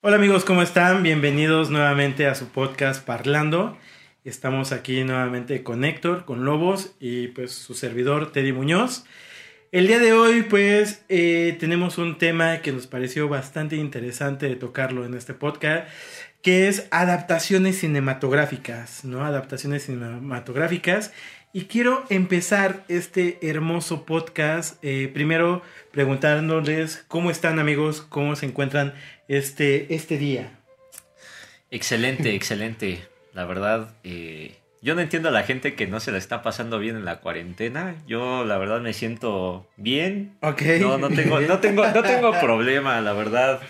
Hola amigos, ¿cómo están? Bienvenidos nuevamente a su podcast Parlando. Estamos aquí nuevamente con Héctor, con Lobos y pues su servidor Teddy Muñoz. El día de hoy pues eh, tenemos un tema que nos pareció bastante interesante de tocarlo en este podcast, que es adaptaciones cinematográficas, ¿no? Adaptaciones cinematográficas. Y quiero empezar este hermoso podcast eh, primero preguntándoles cómo están amigos, cómo se encuentran este, este día. Excelente, excelente. La verdad, eh, yo no entiendo a la gente que no se la está pasando bien en la cuarentena. Yo, la verdad, me siento bien. Ok. No, no tengo, no tengo, no tengo problema, la verdad.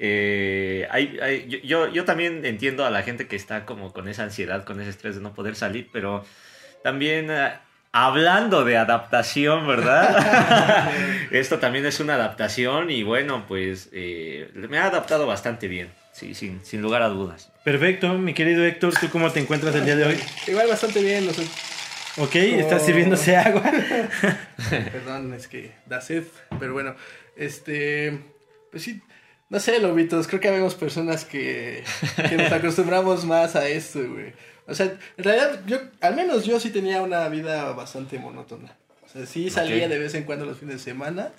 Eh, hay, yo, yo, también entiendo a la gente que está como con esa ansiedad, con ese estrés de no poder salir, pero también eh, hablando de adaptación, ¿verdad? Esto también es una adaptación y bueno, pues eh, me ha adaptado bastante bien, sí, sin, sin lugar a dudas. Perfecto, mi querido Héctor, ¿tú cómo te encuentras el día de hoy? Igual bastante bien, no sé. Ok, ¿estás sirviéndose agua? Perdón, es que da sed, pero bueno, este, pues sí, no sé, lobitos, creo que habemos personas que, que nos acostumbramos más a esto, güey. O sea, en realidad, yo, al menos yo sí tenía una vida bastante monótona. O sea, sí salía de vez en cuando los fines de semana,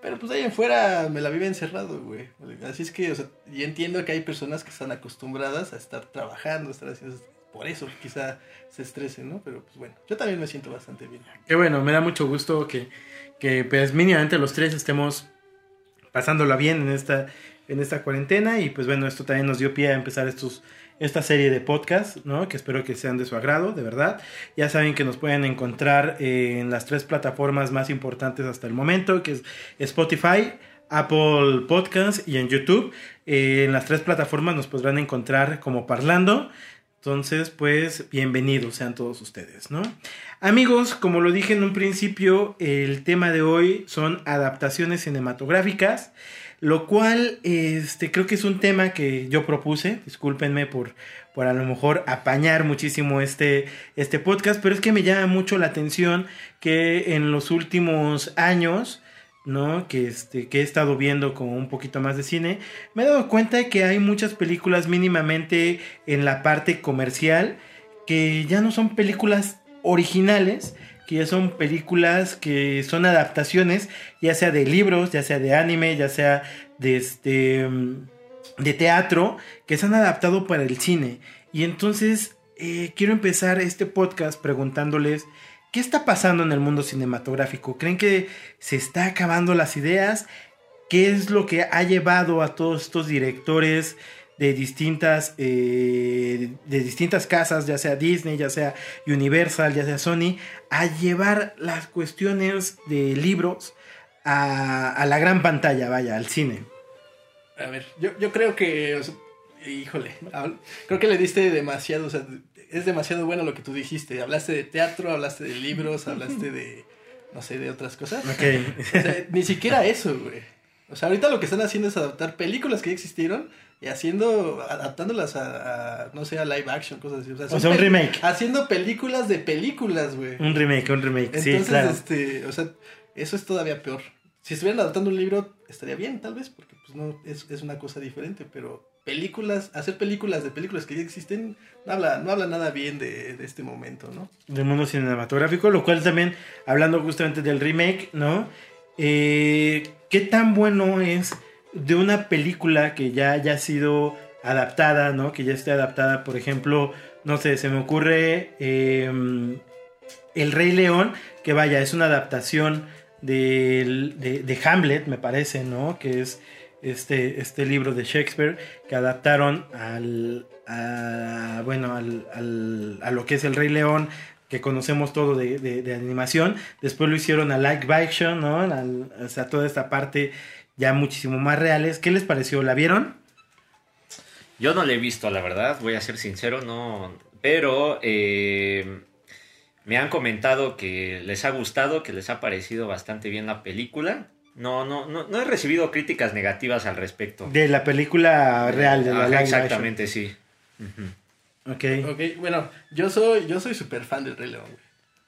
pero pues ahí en fuera me la vive encerrado, güey. Así es que, o sea, y entiendo que hay personas que están acostumbradas a estar trabajando, estar haciendo... Por eso quizá se estresen, ¿no? Pero pues bueno, yo también me siento bastante bien. Qué bueno, me da mucho gusto que, que pues mínimamente los tres estemos pasándola bien en esta, en esta cuarentena y pues bueno, esto también nos dio pie a empezar estos esta serie de podcasts, ¿no? Que espero que sean de su agrado, de verdad. Ya saben que nos pueden encontrar en las tres plataformas más importantes hasta el momento, que es Spotify, Apple Podcasts y en YouTube. Eh, en las tres plataformas nos podrán encontrar como Parlando. Entonces, pues, bienvenidos sean todos ustedes, ¿no? Amigos, como lo dije en un principio, el tema de hoy son adaptaciones cinematográficas lo cual este, creo que es un tema que yo propuse, discúlpenme por, por a lo mejor apañar muchísimo este, este podcast, pero es que me llama mucho la atención que en los últimos años, ¿no? Que, este, que he estado viendo como un poquito más de cine, me he dado cuenta de que hay muchas películas mínimamente en la parte comercial que ya no son películas originales, que son películas que son adaptaciones, ya sea de libros, ya sea de anime, ya sea de este de teatro, que se han adaptado para el cine. Y entonces eh, quiero empezar este podcast preguntándoles qué está pasando en el mundo cinematográfico. ¿Creen que se está acabando las ideas? ¿Qué es lo que ha llevado a todos estos directores? De distintas, eh, de distintas casas, ya sea Disney, ya sea Universal, ya sea Sony, a llevar las cuestiones de libros a, la gran pantalla, vaya, al cine. A ver, yo, yo creo que, híjole, creo que le diste demasiado, o sea, es demasiado bueno lo que tú dijiste. Hablaste de teatro, hablaste de libros, hablaste de, no sé, de otras cosas. Ok. ni siquiera eso, güey. O sea, ahorita lo que están haciendo es adaptar películas que ya existieron y haciendo, adaptándolas a, no sé, a live action, cosas así. O sea, un remake. Haciendo películas de películas, güey. Un remake, un remake, Entonces, sí, claro. este, o sea, eso es todavía peor. Si estuvieran adaptando un libro, estaría bien, tal vez, porque pues no, es, es una cosa diferente, pero películas, hacer películas de películas que ya existen, no habla, no habla nada bien de, de este momento, ¿no? Del mundo cinematográfico, lo cual también, hablando justamente del remake, ¿no? Eh, ¿Qué tan bueno es de una película que ya haya sido adaptada, ¿no? Que ya esté adaptada, por ejemplo, no sé, se me ocurre em, El Rey León, que vaya, es una adaptación de, de, Hamlet, me parece, ¿no? Que es este, este libro de Shakespeare que adaptaron al, a, bueno, al, a lo que es El Rey León, que conocemos todo de, de animación. Después lo hicieron a Like Action, ¿no? o sea, toda esta parte ya muchísimo más reales. ¿Qué les pareció? ¿La vieron? Yo no la he visto, la verdad, voy a ser sincero, no. Pero eh, me han comentado que les ha gustado, que les ha parecido bastante bien la película. No, no, no, no he recibido críticas negativas al respecto. De la película real, de la Exactamente, sí. Ok. Ok, bueno, yo soy, yo soy súper fan del Rey León,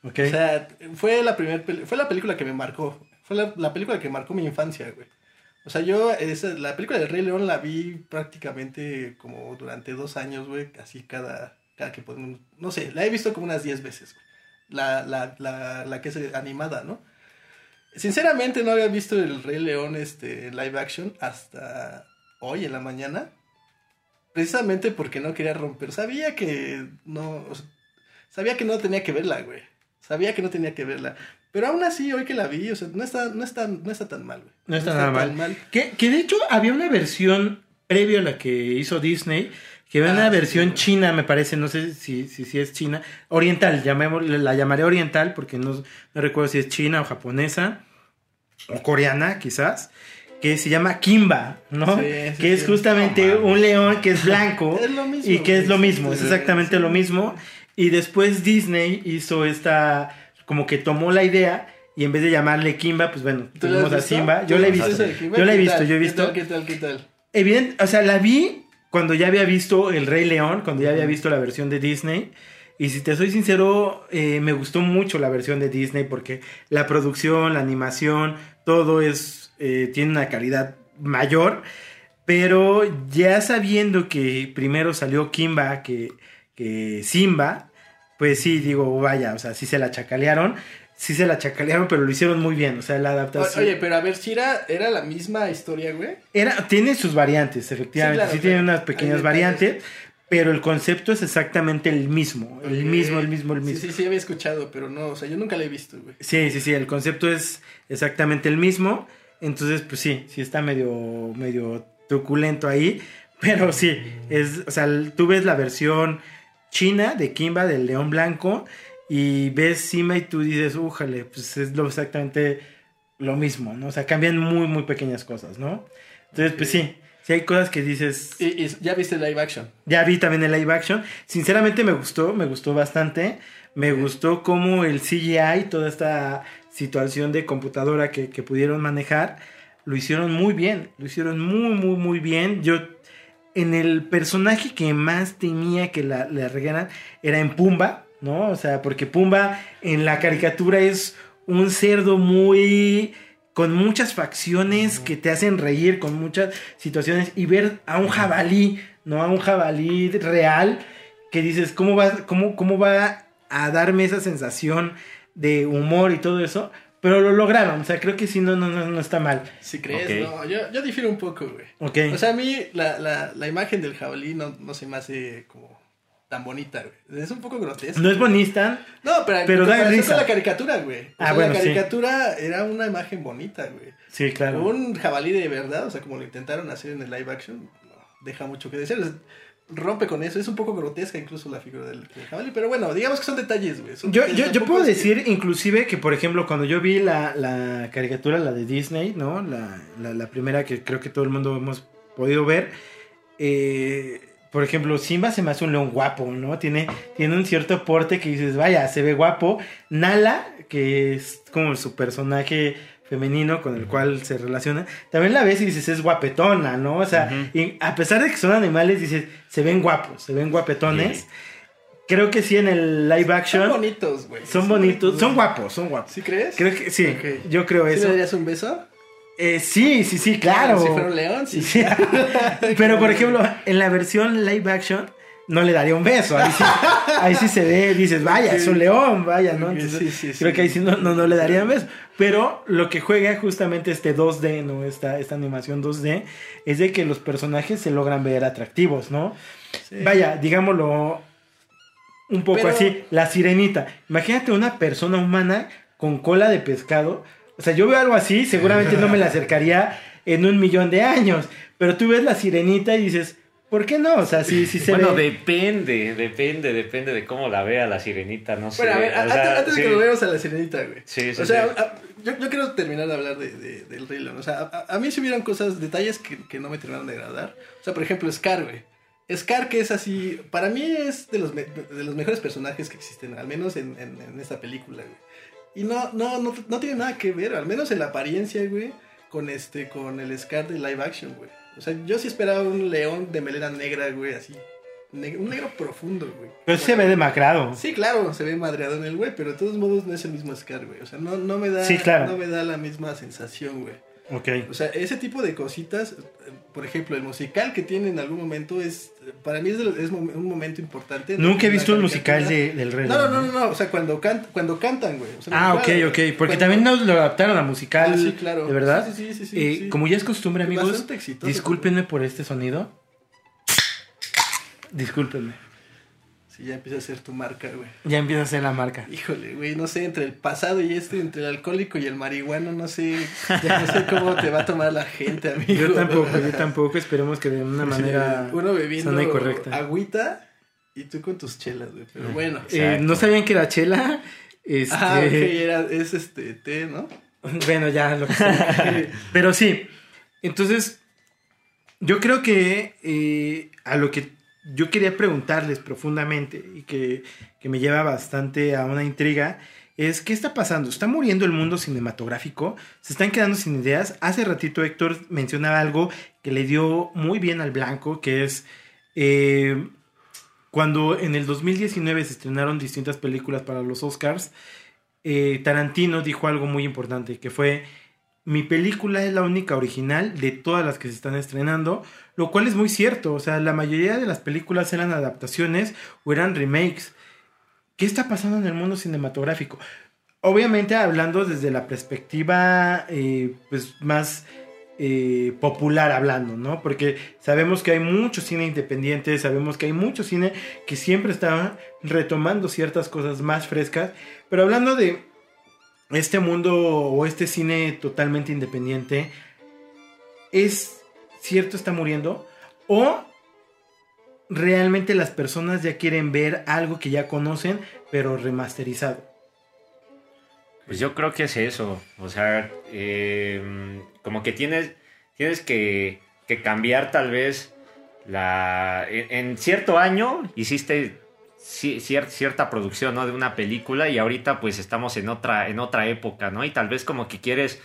Okay. O sea, fue la, primer, fue la película que me marcó. Fue la, la película que marcó mi infancia, güey. O sea, yo esa, la película del Rey León la vi prácticamente como durante dos años, güey, así cada, cada que podemos, no sé, la he visto como unas 10 veces, güey. La, la, la, la que es animada, ¿no? Sinceramente no había visto el Rey León este, live action hasta hoy en la mañana. Precisamente porque no quería romper. Sabía que no. sabía que no tenía que verla, güey. Sabía que no tenía que verla. Pero aún así, hoy que la vi, o sea, no está, no está, no está tan mal, güey. No está nada mal. Que, que de hecho había una versión previo a la que hizo Disney, que había Ah, una sí, versión china, me parece, no sé si, si, si es china, oriental, la llamaré oriental porque no, no recuerdo si es china o japonesa, o coreana quizás, que se llama Kimba, ¿no? Sí, que es justamente un león que es blanco Es lo mismo, y que es lo mismo, es exactamente lo mismo. Y después Disney hizo esta, como que tomó la idea y en vez de llamarle Kimba, pues bueno, ¿Tú la has tuvimos a? Simba. Yo ¿Tú la he visto. Yo la he ¿Qué visto, yo he ¿Qué visto. tal, ¿Qué tal? ¿Qué tal? Evidente, o sea, la vi cuando ya había visto El Rey León, cuando ya había visto la versión de Disney. Y si te soy sincero, eh, me gustó mucho la versión de Disney porque la producción, la animación, todo es eh, tiene una calidad mayor. Pero ya sabiendo que primero salió Kimba que, que Simba, pues sí, digo, vaya, o sea, sí se la chacalearon. Sí se la chacalearon, pero lo hicieron muy bien. O sea, la adaptación. Oye, pero a ver, si era, era la misma historia, güey. Era, tiene sus variantes, efectivamente. Sí, tiene unas pequeñas variantes, pero el concepto es exactamente el mismo. El mismo, el mismo, el mismo. Sí, sí, sí, había escuchado, pero no, o sea, yo nunca la he visto, güey. Sí, sí, sí, el concepto es exactamente el mismo. Entonces, pues sí, sí está medio, medio truculento ahí. Pero sí, es, o sea, tú ves la versión china de Kimba, del león blanco, y ves Simba y tú dices, újale, pues es lo, exactamente lo mismo, ¿no? O sea, cambian muy, muy pequeñas cosas, ¿no? Entonces, pues sí, sí hay cosas que dices... Y, y ya viste el live action. Ya vi también el live action. Sinceramente me gustó, me gustó bastante. Me gustó cómo el CGI, toda esta situación de computadora que, que pudieron manejar, lo hicieron muy bien. Lo hicieron muy, muy, muy bien. Yo, en el personaje que más temía que la, regaran era en Pumba, ¿no? O sea, porque Pumba en la caricatura es un cerdo muy con muchas facciones que te hacen reír, con muchas situaciones, y ver a un jabalí, ¿no? A un jabalí real, que dices, ¿cómo va, cómo, cómo va a darme esa sensación de humor y todo eso? Pero lo lograron, o sea, creo que sí, no, no, no, no está mal. Si crees, no, yo, yo difiero un poco, güey. Ok. O sea, a mí la, la, la imagen del jabalí no, no se me hace como tan bonita, güey. Es un poco grotesca. no es bonita, No, pero, pero da risa. con la caricatura, güey. O Ah, sea, bueno, la sí. caricatura era una imagen bonita, güey. sí, claro. Un jabalí de verdad, o sea, como lo intentaron hacer en el live action, no, deja mucho que desear. Rompe con eso, es un poco grotesca incluso la figura del, del jabalí, pero bueno, digamos que son detalles, güey. Yo, detalles, yo, yo puedo decir inclusive que, por ejemplo, cuando yo vi la, la caricatura, la de Disney, ¿no? La, la, la primera que creo que todo el mundo hemos podido ver, eh, por ejemplo, Simba se me hace un león guapo, ¿no? Tiene, tiene un cierto porte que dices, vaya, se ve guapo. Nala, que es como su personaje femenino con el cual se relaciona, también la ves y dices, es guapetona, ¿no? O sea, y a pesar de que son animales, dices, se ven guapos, se ven guapetones. Sí. Creo que sí en el live Son action bonitos, güey. son bonitos, son guapos, son guapos. ¿Sí crees? Creo que sí, yo creo ¿Sí eso. le darías un beso? Eh, sí, sí, sí, claro. Si fuera un león, sí. Sí. Pero por ejemplo, en la versión live action no le daría un beso. Ahí sí, ahí sí se ve, dices, vaya, es un león, vaya, ¿no? Entonces, sí, sí, creo que ahí sí no, no, no le daría un beso. Pero lo que juega justamente este 2D, ¿no? Esta, esta animación 2D, es de que los personajes se logran ver atractivos, ¿no? Vaya, digámoslo un poco Pero- así, la sirenita. Imagínate una persona humana con cola de pescado. O sea, yo veo algo así, seguramente no me la acercaría en un millón de años. Pero tú ves la sirenita y dices, ¿por qué no? O sea, sí, sí se bueno, ve. depende, depende, depende de cómo la vea la sirenita, no sé. Bueno, a ver, antes, sea, antes de que lo veamos a la sirenita, güey. Sí, sí, O sea, sí. a- yo, yo quiero terminar de hablar de, de- del Rey León. O sea, a, a mí sí hubieron cosas, detalles que, que no me terminaron de agradar. O sea, por ejemplo, Scar, güey. Scar, que es así, para mí es de los, me- de los mejores personajes que existen, al menos en, en, en esta película, güey. Y no, no, no, no tiene nada que ver, al menos en la apariencia, güey, con este, con el Scar de live action, güey. O sea, yo sí esperaba un león de melena negra, güey, así. Ne- un negro profundo, güey. Pero sí se ve demacrado. Sí, claro, se ve madreado en el güey, pero de todos modos no es el mismo Scar, güey. O sea, no, no me da Sí, claro. no me da la misma sensación, güey. Ok. O sea, ese tipo de cositas, por ejemplo, el musical que tiene en algún momento es, para mí es, un momento importante. Nunca he visto un caricatura. musical de, del Rey No, no, no, no, o sea, cuando, cuando cantan, güey. o sea, Ah, ok, claro, ok. Porque cuando- también nos lo adaptaron a musical. Ah, sí, claro. ¿De verdad? Sí, sí, sí, sí, Eh, sí. Como ya es costumbre, amigos, exitoso. discúlpenme por este sonido. Discúlpenme. Sí, ya empieza a ser tu marca, güey. Ya empieza a ser la marca. Híjole, güey, no sé, entre el pasado y este, entre el alcohólico y el marihuano, no sé, no sé cómo te va a tomar la gente, amigo. Yo tampoco, yo tampoco. Esperemos que de una manera Sí, Uno bebiendo sana y correcta. agüita y tú con tus chelas, güey. Pero bueno. Eh, no sabían que era chela. Este, Ah, ok, era, es este té, ¿no? Bueno, ya lo que sea. Pero sí. Entonces, yo creo que eh, a lo que yo quería preguntarles profundamente y que, que me lleva bastante a una intriga es qué está pasando. ¿Está muriendo el mundo cinematográfico? ¿Se están quedando sin ideas? Hace ratito Héctor mencionaba algo que le dio muy bien al blanco, que es eh, cuando en el 2019 se estrenaron distintas películas para los Oscars, eh, Tarantino dijo algo muy importante, que fue, mi película es la única original de todas las que se están estrenando, lo cual es muy cierto, o sea, la mayoría de las películas eran adaptaciones o eran remakes. ¿Qué está pasando en el mundo cinematográfico? Obviamente hablando desde la perspectiva eh, pues más eh, popular hablando, ¿no? Porque sabemos que hay mucho cine independiente, sabemos que hay mucho cine que siempre está retomando ciertas cosas más frescas, pero hablando de este mundo o este cine totalmente independiente, ¿es cierto está muriendo? ¿O realmente las personas ya quieren ver algo que ya conocen, pero remasterizado? Pues yo creo que es eso. O sea, eh, como que tienes, tienes que, que cambiar tal vez la... En, cierto año hiciste ci- cier- cierta producción, ¿no? De una película y ahorita pues estamos en otra, en otra época, ¿no? Y tal vez como que quieres,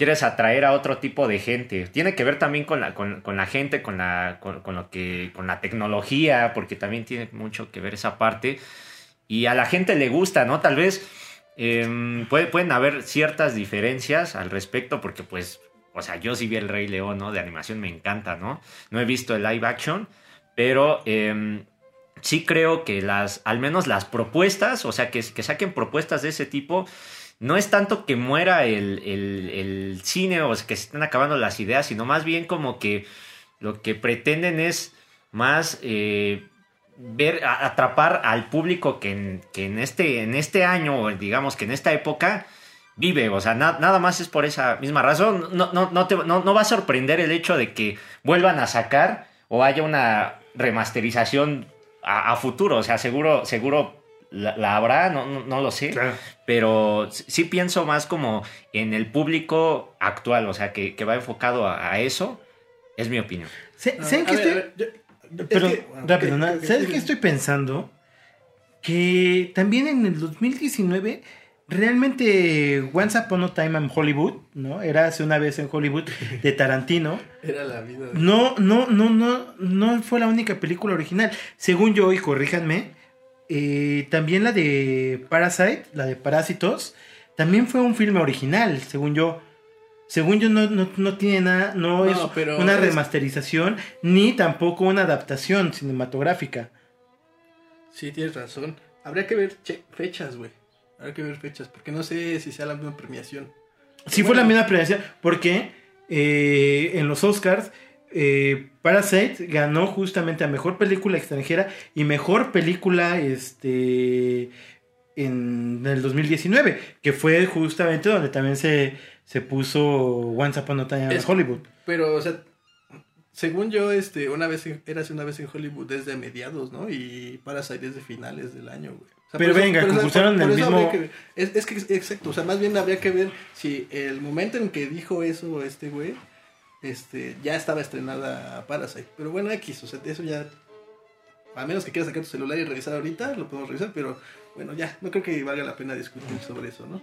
quieres atraer a otro tipo de gente. Tiene que ver también con la, con, con la gente, con la, con, con lo que, con la tecnología, porque también tiene mucho que ver esa parte. Y a la gente le gusta, ¿no? Tal vez eh, puede- pueden haber ciertas diferencias al respecto, porque pues, o sea, yo sí vi el Rey León, ¿no? De animación me encanta, ¿no? No he visto el live action, pero eh, sí creo que las, al menos las propuestas, o sea, que, que saquen propuestas de ese tipo, no es tanto que muera el, el- cine o que se estén acabando las ideas, sino más bien como que lo que pretenden es más eh, ver, atrapar al público que en, que en este, en este año, digamos que en esta época, vive. O sea, na- nada más es por esa misma razón. No, no, no, te- no, no va a sorprender el hecho de que vuelvan a sacar o haya una remasterización a, a futuro. O sea, seguro, seguro la, la habrá, no, no, no lo sé. Claro. Pero sí pienso más como en el público actual, o sea, que, que va enfocado a, a eso. Es mi opinión. ¿Saben No, qué estoy- a ver, yo- es Pero, que- rápido, ok, ¿sabes qué estoy pensando? Que también en el 2019, realmente Once Upon a Time in Hollywood, ¿no? Era hace una vez en Hollywood de Tarantino. Era la vida. de- No, no, no, no, no fue la única película original. Según yo, y corríjanme, eh, también la de Parasite, la de Parásitos, también fue un filme original, según yo. Según yo, no, no, no tiene nada, no, No, es pero una es- remasterización, ni tampoco una adaptación cinematográfica. Sí, tienes razón. Habría que ver fechas, güey. Habría que ver fechas, porque no sé si sea la misma premiación. Sí fue la misma premiación, porque eh, en los Oscars eh, Parasite ganó justamente a Mejor Película Extranjera y Mejor Película este, en el 2019, que fue justamente donde también se, se puso Once Upon a Time Es- Hollywood. Pero, o sea, según yo, este, una vez, en- era una vez en Hollywood desde mediados, ¿no? Y Parasite desde finales del año, güey. O sea, Pero eso- venga, concursaron en el mismo- que- es, es que, exacto, o sea, más bien habría que ver si el momento en que dijo eso este güey, este, ya estaba estrenada Parasite. Pero bueno, X, o sea, eso ya, a menos que quieras sacar tu celular y revisar ahorita, lo podemos revisar, pero bueno, ya, no creo que valga la pena discutir sobre eso, ¿no?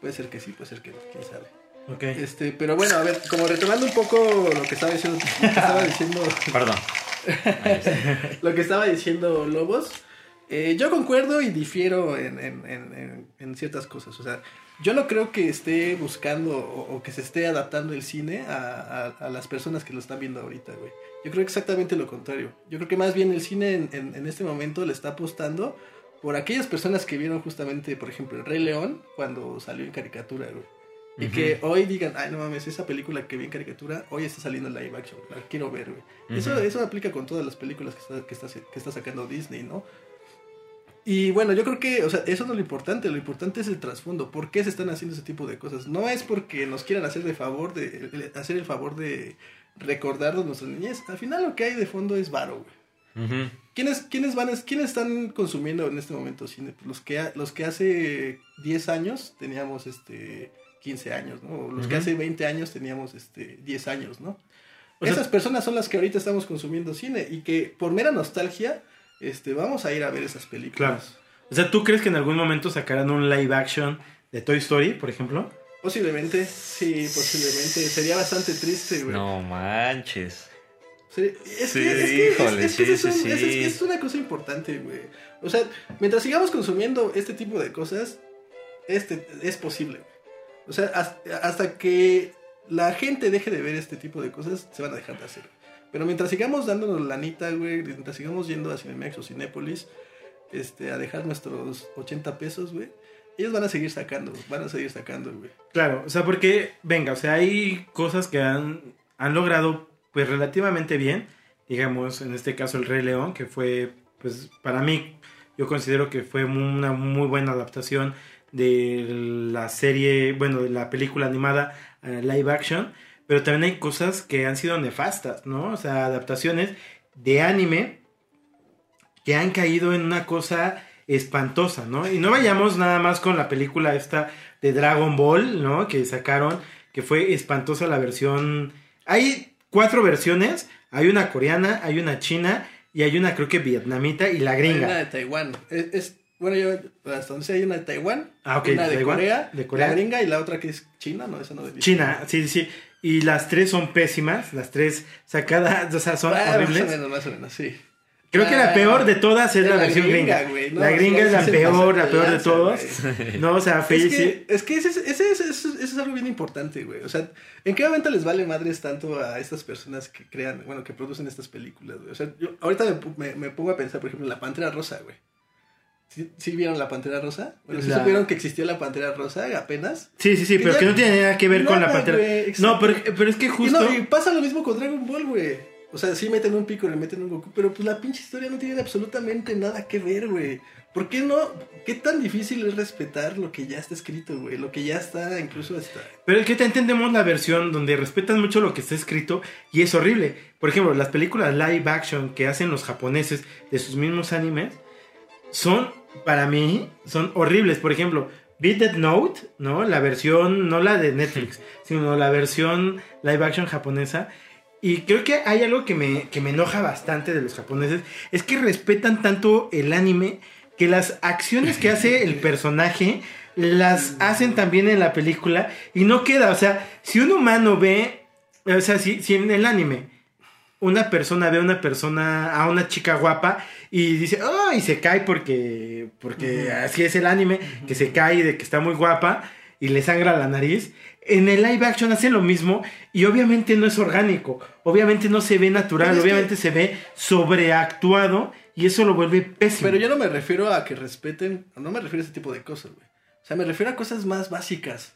Puede ser que sí, puede ser que no, quién sabe. Ok. Este, pero bueno, a ver, como retomando un poco lo que estaba diciendo, lo que estaba diciendo, Perdón. lo que estaba diciendo Lobos, Eh, yo concuerdo y difiero en, en, en, en, ciertas cosas. O sea, yo no creo que esté buscando o, o que se esté adaptando el cine a, a, a, las personas que lo están viendo ahorita, güey. Yo creo exactamente lo contrario. Yo creo que más bien el cine en, este momento le está apostando por aquellas personas que vieron justamente, por ejemplo, El Rey León cuando salió en caricatura, güey. Y que hoy digan, ay, no mames, esa película que vi en caricatura, hoy está saliendo en live action, la quiero ver, güey. eso, eso aplica con todas las películas que está, que, está, que está sacando Disney, ¿no? Y bueno, yo creo que, o sea, eso no es lo importante, lo importante es el trasfondo. ¿Por qué se están haciendo ese tipo de cosas? No es porque nos quieran hacer de favor de hacer el favor de recordarnos nuestras niñez. Al final lo que hay de fondo es varo, güey. ¿Quiénes, ¿Quiénes, van, ¿Quiénes están consumiendo en este momento cine? Los que, los que hace 10 años teníamos este 15 años, ¿no? Los que hace 20 años teníamos este 10 años, ¿no? Esas personas son las que ahorita estamos consumiendo cine y que por mera nostalgia este, vamos a ir a ver esas películas. Claro. O sea, ¿tú crees que en algún momento sacarán un live action de Toy Story, por ejemplo? Posiblemente, sí, posiblemente. Sería bastante triste, güey. No manches. Es, sí, que, es, una cosa importante, güey. O sea, mientras sigamos consumiendo este tipo de cosas, este es posible. O sea, hasta, que la gente deje de ver este tipo de cosas, se van a dejar de hacer. Pero mientras sigamos dándonos lanita, güey, mientras sigamos yendo a Cinemex o Cinépolis, este, a dejar nuestros 80 pesos, güey, ellos van a seguir sacando, van a seguir sacando, güey. Claro, o sea, porque, venga, o sea, hay cosas que han, han logrado, pues, relativamente bien. Digamos, en este caso, El Rey León, que fue, pues, para mí, yo considero que fue una muy buena adaptación de la serie, bueno, de la película animada live action. Pero también hay cosas que han sido nefastas, ¿no? O sea, adaptaciones de anime que han caído en una cosa espantosa, ¿no? Y no vayamos nada más con la película esta de Dragon Ball, ¿no? Que sacaron, que fue espantosa la versión. Hay cuatro versiones, hay una coreana, hay una china y hay una creo que vietnamita y la gringa. Hay una de Taiwán. Es, bueno, yo hasta donde hay una de Taiwán, ah, una de Corea, de Corea, la gringa y la otra que es China, no, esa no de China, sí, sí. Y las tres son pésimas, las tres sacadas, o sea, son ah, horribles. Más o menos, más o menos, sí. Creo que la peor de todas es la, versión gringa. la gringa es la peor, la peor de todos. No, o sea, es que, es que ese, ese, ese, es algo bien importante, güey. O sea, ¿en qué momento les vale madres tanto a estas personas que crean, bueno, que producen estas películas, güey? O sea, yo ahorita me, me, pongo a pensar, por ejemplo, en La Pantera Rosa, güey. ¿Sí, vieron La Pantera Rosa? Bueno, ¿sí supieron que existió La Pantera Rosa apenas? Sí, sí, sí, pero que no tiene nada que ver con La Pantera. no, pero, pero es que justo... Y, no, y pasa lo mismo con Dragon Ball, güey. O sea, sí meten un pico, le meten un Goku, pero pues la pinche historia no tiene absolutamente nada que ver, güey. ¿Por qué no? ¿Qué tan difícil es respetar lo que ya está escrito, güey? Lo que ya está, incluso está. Pero es que te entendemos la versión donde respetan mucho lo que está escrito y es horrible. Por ejemplo, las películas live action que hacen los japoneses de sus mismos animes son, para mí, son horribles. Por ejemplo, Beat That Note, ¿no? La versión, no la de Netflix, sino la versión live action japonesa y creo que hay algo que me, que me enoja bastante de los japoneses, es que respetan tanto el anime que las acciones que hace el personaje las hacen también en la película y no queda, o sea, si un humano ve, o sea, si, si en el anime una persona ve a una persona, a una chica guapa y dice, oh, y se cae porque, porque así es el anime, que se cae de que está muy guapa y le sangra la nariz en el live action hacen lo mismo y obviamente no es orgánico, obviamente no se ve natural, obviamente se ve sobreactuado y eso lo vuelve pésimo. Pero yo no me refiero a que respeten, no me refiero a ese tipo de cosas, güey. O sea, me refiero a cosas más básicas.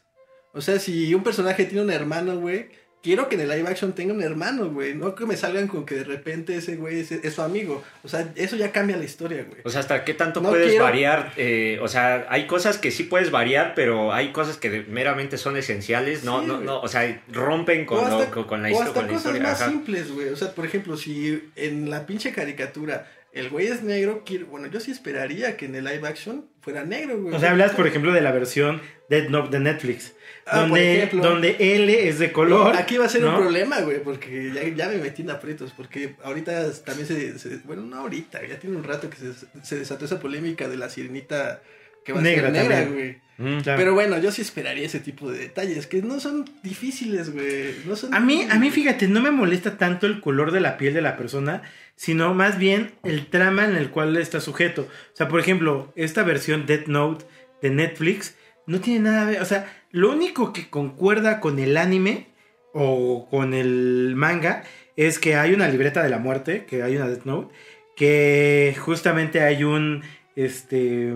O sea, si un personaje tiene un hermano, güey, quiero que en el live action tenga un hermano, güey. No que me salgan con que de repente ese güey es, su amigo. O sea, eso ya cambia la historia, güey. O sea, ¿hasta qué tanto puedes variar? Eh, o sea, hay cosas que sí puedes variar, pero hay cosas que meramente son esenciales. No, no, no. O sea, rompen con, con, la, o hasta cosas más simples, güey. O sea, por ejemplo, si en la pinche caricatura el güey es negro, bueno, yo sí esperaría que en el live action fuera negro, güey. O sea, hablas, por ejemplo, de la versión de Netflix. Ah, donde, donde L es de color. Aquí va a ser un problema, güey, porque ya, me metí en aprietos, porque ahorita también se, Bueno, no ahorita, ya tiene un rato que se, se, desató esa polémica de la sirenita que va a Negra ser negra, güey. Mm. Claro. Pero bueno, yo sí esperaría ese tipo de detalles, que no son difíciles, güey. No son A mí, a mí, fíjate, no me molesta tanto el color de la piel de la persona, sino más bien el trama en el cual está sujeto. O sea, por ejemplo, esta versión Death Note de Netflix no tiene nada que ver. O sea, lo único que concuerda con el anime o con el manga es que hay una libreta de la muerte, que hay una Death Note, que justamente hay un, este,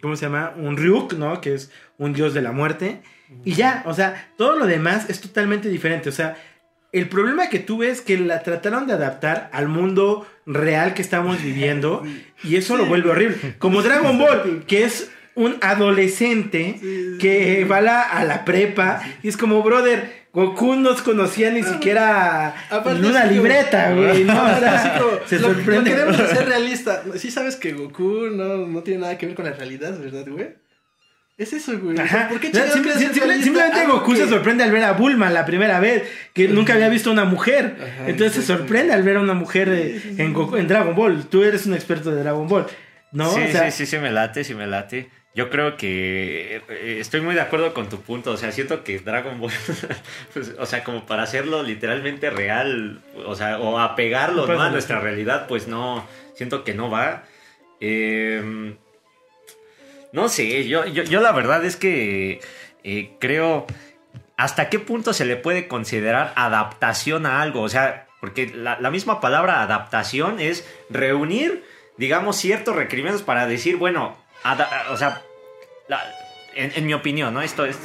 ¿cómo se llama? Un Ryuk, ¿no? Que es un dios de la muerte. Y ya, o sea, todo lo demás es totalmente diferente. O sea, el problema que tuve es que la trataron de adaptar al mundo real que estamos viviendo y eso lo vuelve horrible. Como Dragon Ball, que es un adolescente Sí, sí, que sí. va a la, a la prepa y es como, brother, Goku no se conocía ni siquiera Aparte en una libreta, güey. No, o sea, se lo, sorprende. lo queremos hacer realista. Sí sabes que Goku no, no tiene nada que ver con la realidad, ¿verdad, güey? Es eso, güey. Ajá. ¿Por qué No, simple- simple- simplemente Goku que- se sorprende al ver a Bulma la primera vez, que nunca había visto a una mujer. Ajá, Entonces se sorprende al ver a una mujer eh, en, Goku- en Dragon Ball. Tú eres un experto de Dragon Ball, ¿no? Sí, O sea, sí, sí, sí me late, sí me late. Yo creo que eh, estoy muy de acuerdo con tu punto. O sea, siento que Dragon Ball, pues, o sea, como para hacerlo literalmente real, o sea, o apegarlo ¿no? a nuestra realidad, pues no, siento que no va. Eh, no sé, yo, yo, yo la verdad es que eh, creo hasta qué punto se le puede considerar adaptación a algo. O sea, porque la, la misma palabra adaptación es reunir, digamos, ciertos requerimientos para decir, bueno, o sea, la- en, en mi opinión, ¿no? Esto es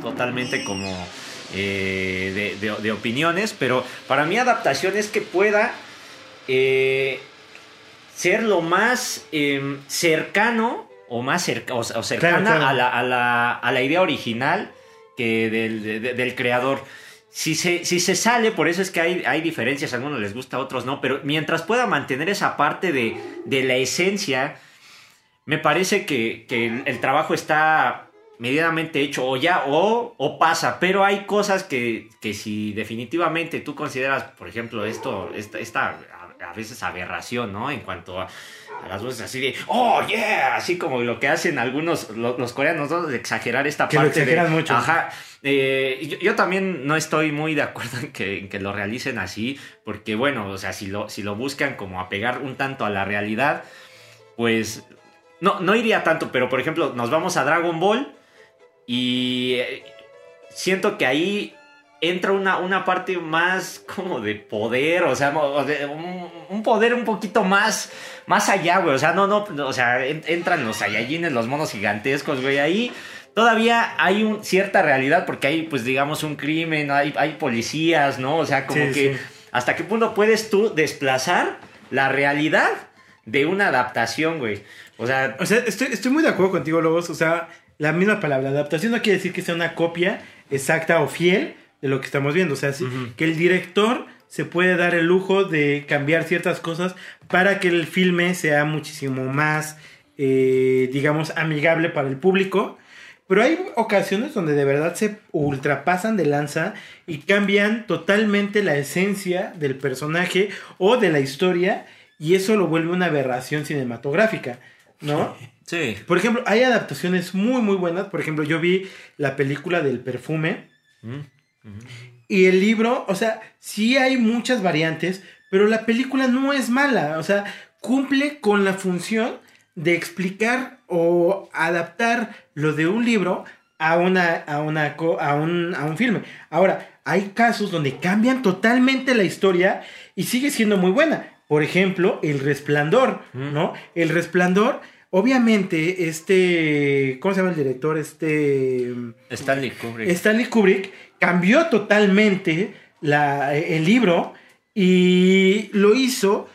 totalmente como eh, de, de- de opiniones, pero para mí adaptación es que pueda eh, ser lo más em, cercano o más cerca, o, o cercana Claro, claro. A, la, a, la, a la idea original que del, de- de- del creador. Si se, si se sale, por eso es que hay, hay diferencias, a algunos les gusta, a otros no, pero mientras pueda mantener esa parte de, de la esencia, me parece que, que el, el trabajo está medianamente hecho o ya o, o pasa, pero hay cosas que, que si definitivamente tú consideras, por ejemplo, esto, esta, esta a, a veces aberración, ¿no? En cuanto a, a las voces así de, oh, yeah, así como lo que hacen algunos, lo- los, coreanos, ¿no? De exagerar esta Que lo parte. de- mucho. Ajá. Eh, yo, yo también no estoy muy de acuerdo en que, en que lo realicen así, porque bueno, o sea, si lo, si lo buscan como apegar un tanto a la realidad, pues no, no iría tanto, pero por ejemplo, nos vamos a Dragon Ball y eh, siento que ahí entra una, una parte más como de poder, o sea, un, un poder un poquito más, más allá, güey. O sea, no, no, o sea, en- entran los Saiyajines, los monos gigantescos, güey. Ahí todavía hay un, cierta realidad porque hay, pues, digamos, un crimen, hay, hay policías, ¿no? O sea, como Sí, que sí. hasta qué punto puedes tú desplazar la realidad de una adaptación, güey. O sea, O sea, estoy, estoy muy de acuerdo contigo, Lobos. O sea, la misma palabra, adaptación no quiere decir que sea una copia exacta o fiel de lo que estamos viendo. O sea, sí, que el director se puede dar el lujo de cambiar ciertas cosas para que el filme sea muchísimo más, eh, digamos, amigable para el público. Pero hay ocasiones donde de verdad se ultrapasan de lanza y cambian totalmente la esencia del personaje o de la historia y eso lo vuelve una aberración cinematográfica, ¿no? sí. Por ejemplo, hay adaptaciones muy muy buenas. Por ejemplo, yo vi la película del perfume Mm, y el libro, o sea, sí hay muchas variantes, pero la película no es mala, o sea, cumple con la función de explicar o adaptar lo de un libro a una a una a un a un filme. Ahora, hay casos donde cambian totalmente la historia y sigue siendo muy buena. Por ejemplo, El Resplandor, Mm. ¿no? El Resplandor, obviamente, este, ¿cómo se llama el director? Este Stanley Kubrick. Stanley Kubrick cambió totalmente la- el libro y lo hizo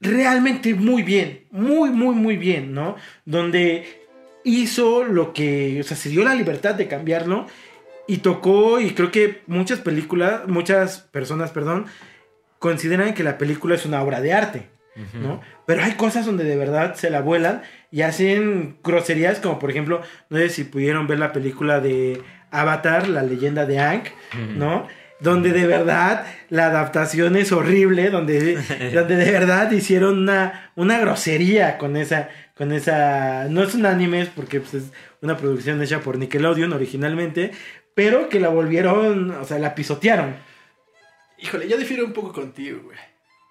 realmente muy bien, muy, muy, muy bien, ¿no? Donde hizo lo que, o sea, se dio la libertad de cambiarlo y tocó, y creo que muchas películas, muchas personas, perdón, consideran que la película es una obra de arte. ¿no? Pero hay cosas donde de verdad se la vuelan y hacen groserías, como por ejemplo, no sé si pudieron ver la película de Avatar, la leyenda de Aang, ¿no? donde de verdad la adaptación es horrible, donde, donde de verdad hicieron una, una grosería con esa, con esa, no es un anime, porque pues, es una producción hecha por Nickelodeon originalmente, pero que la volvieron, o sea, la pisotearon. Híjole, yo difiero un poco contigo, güey.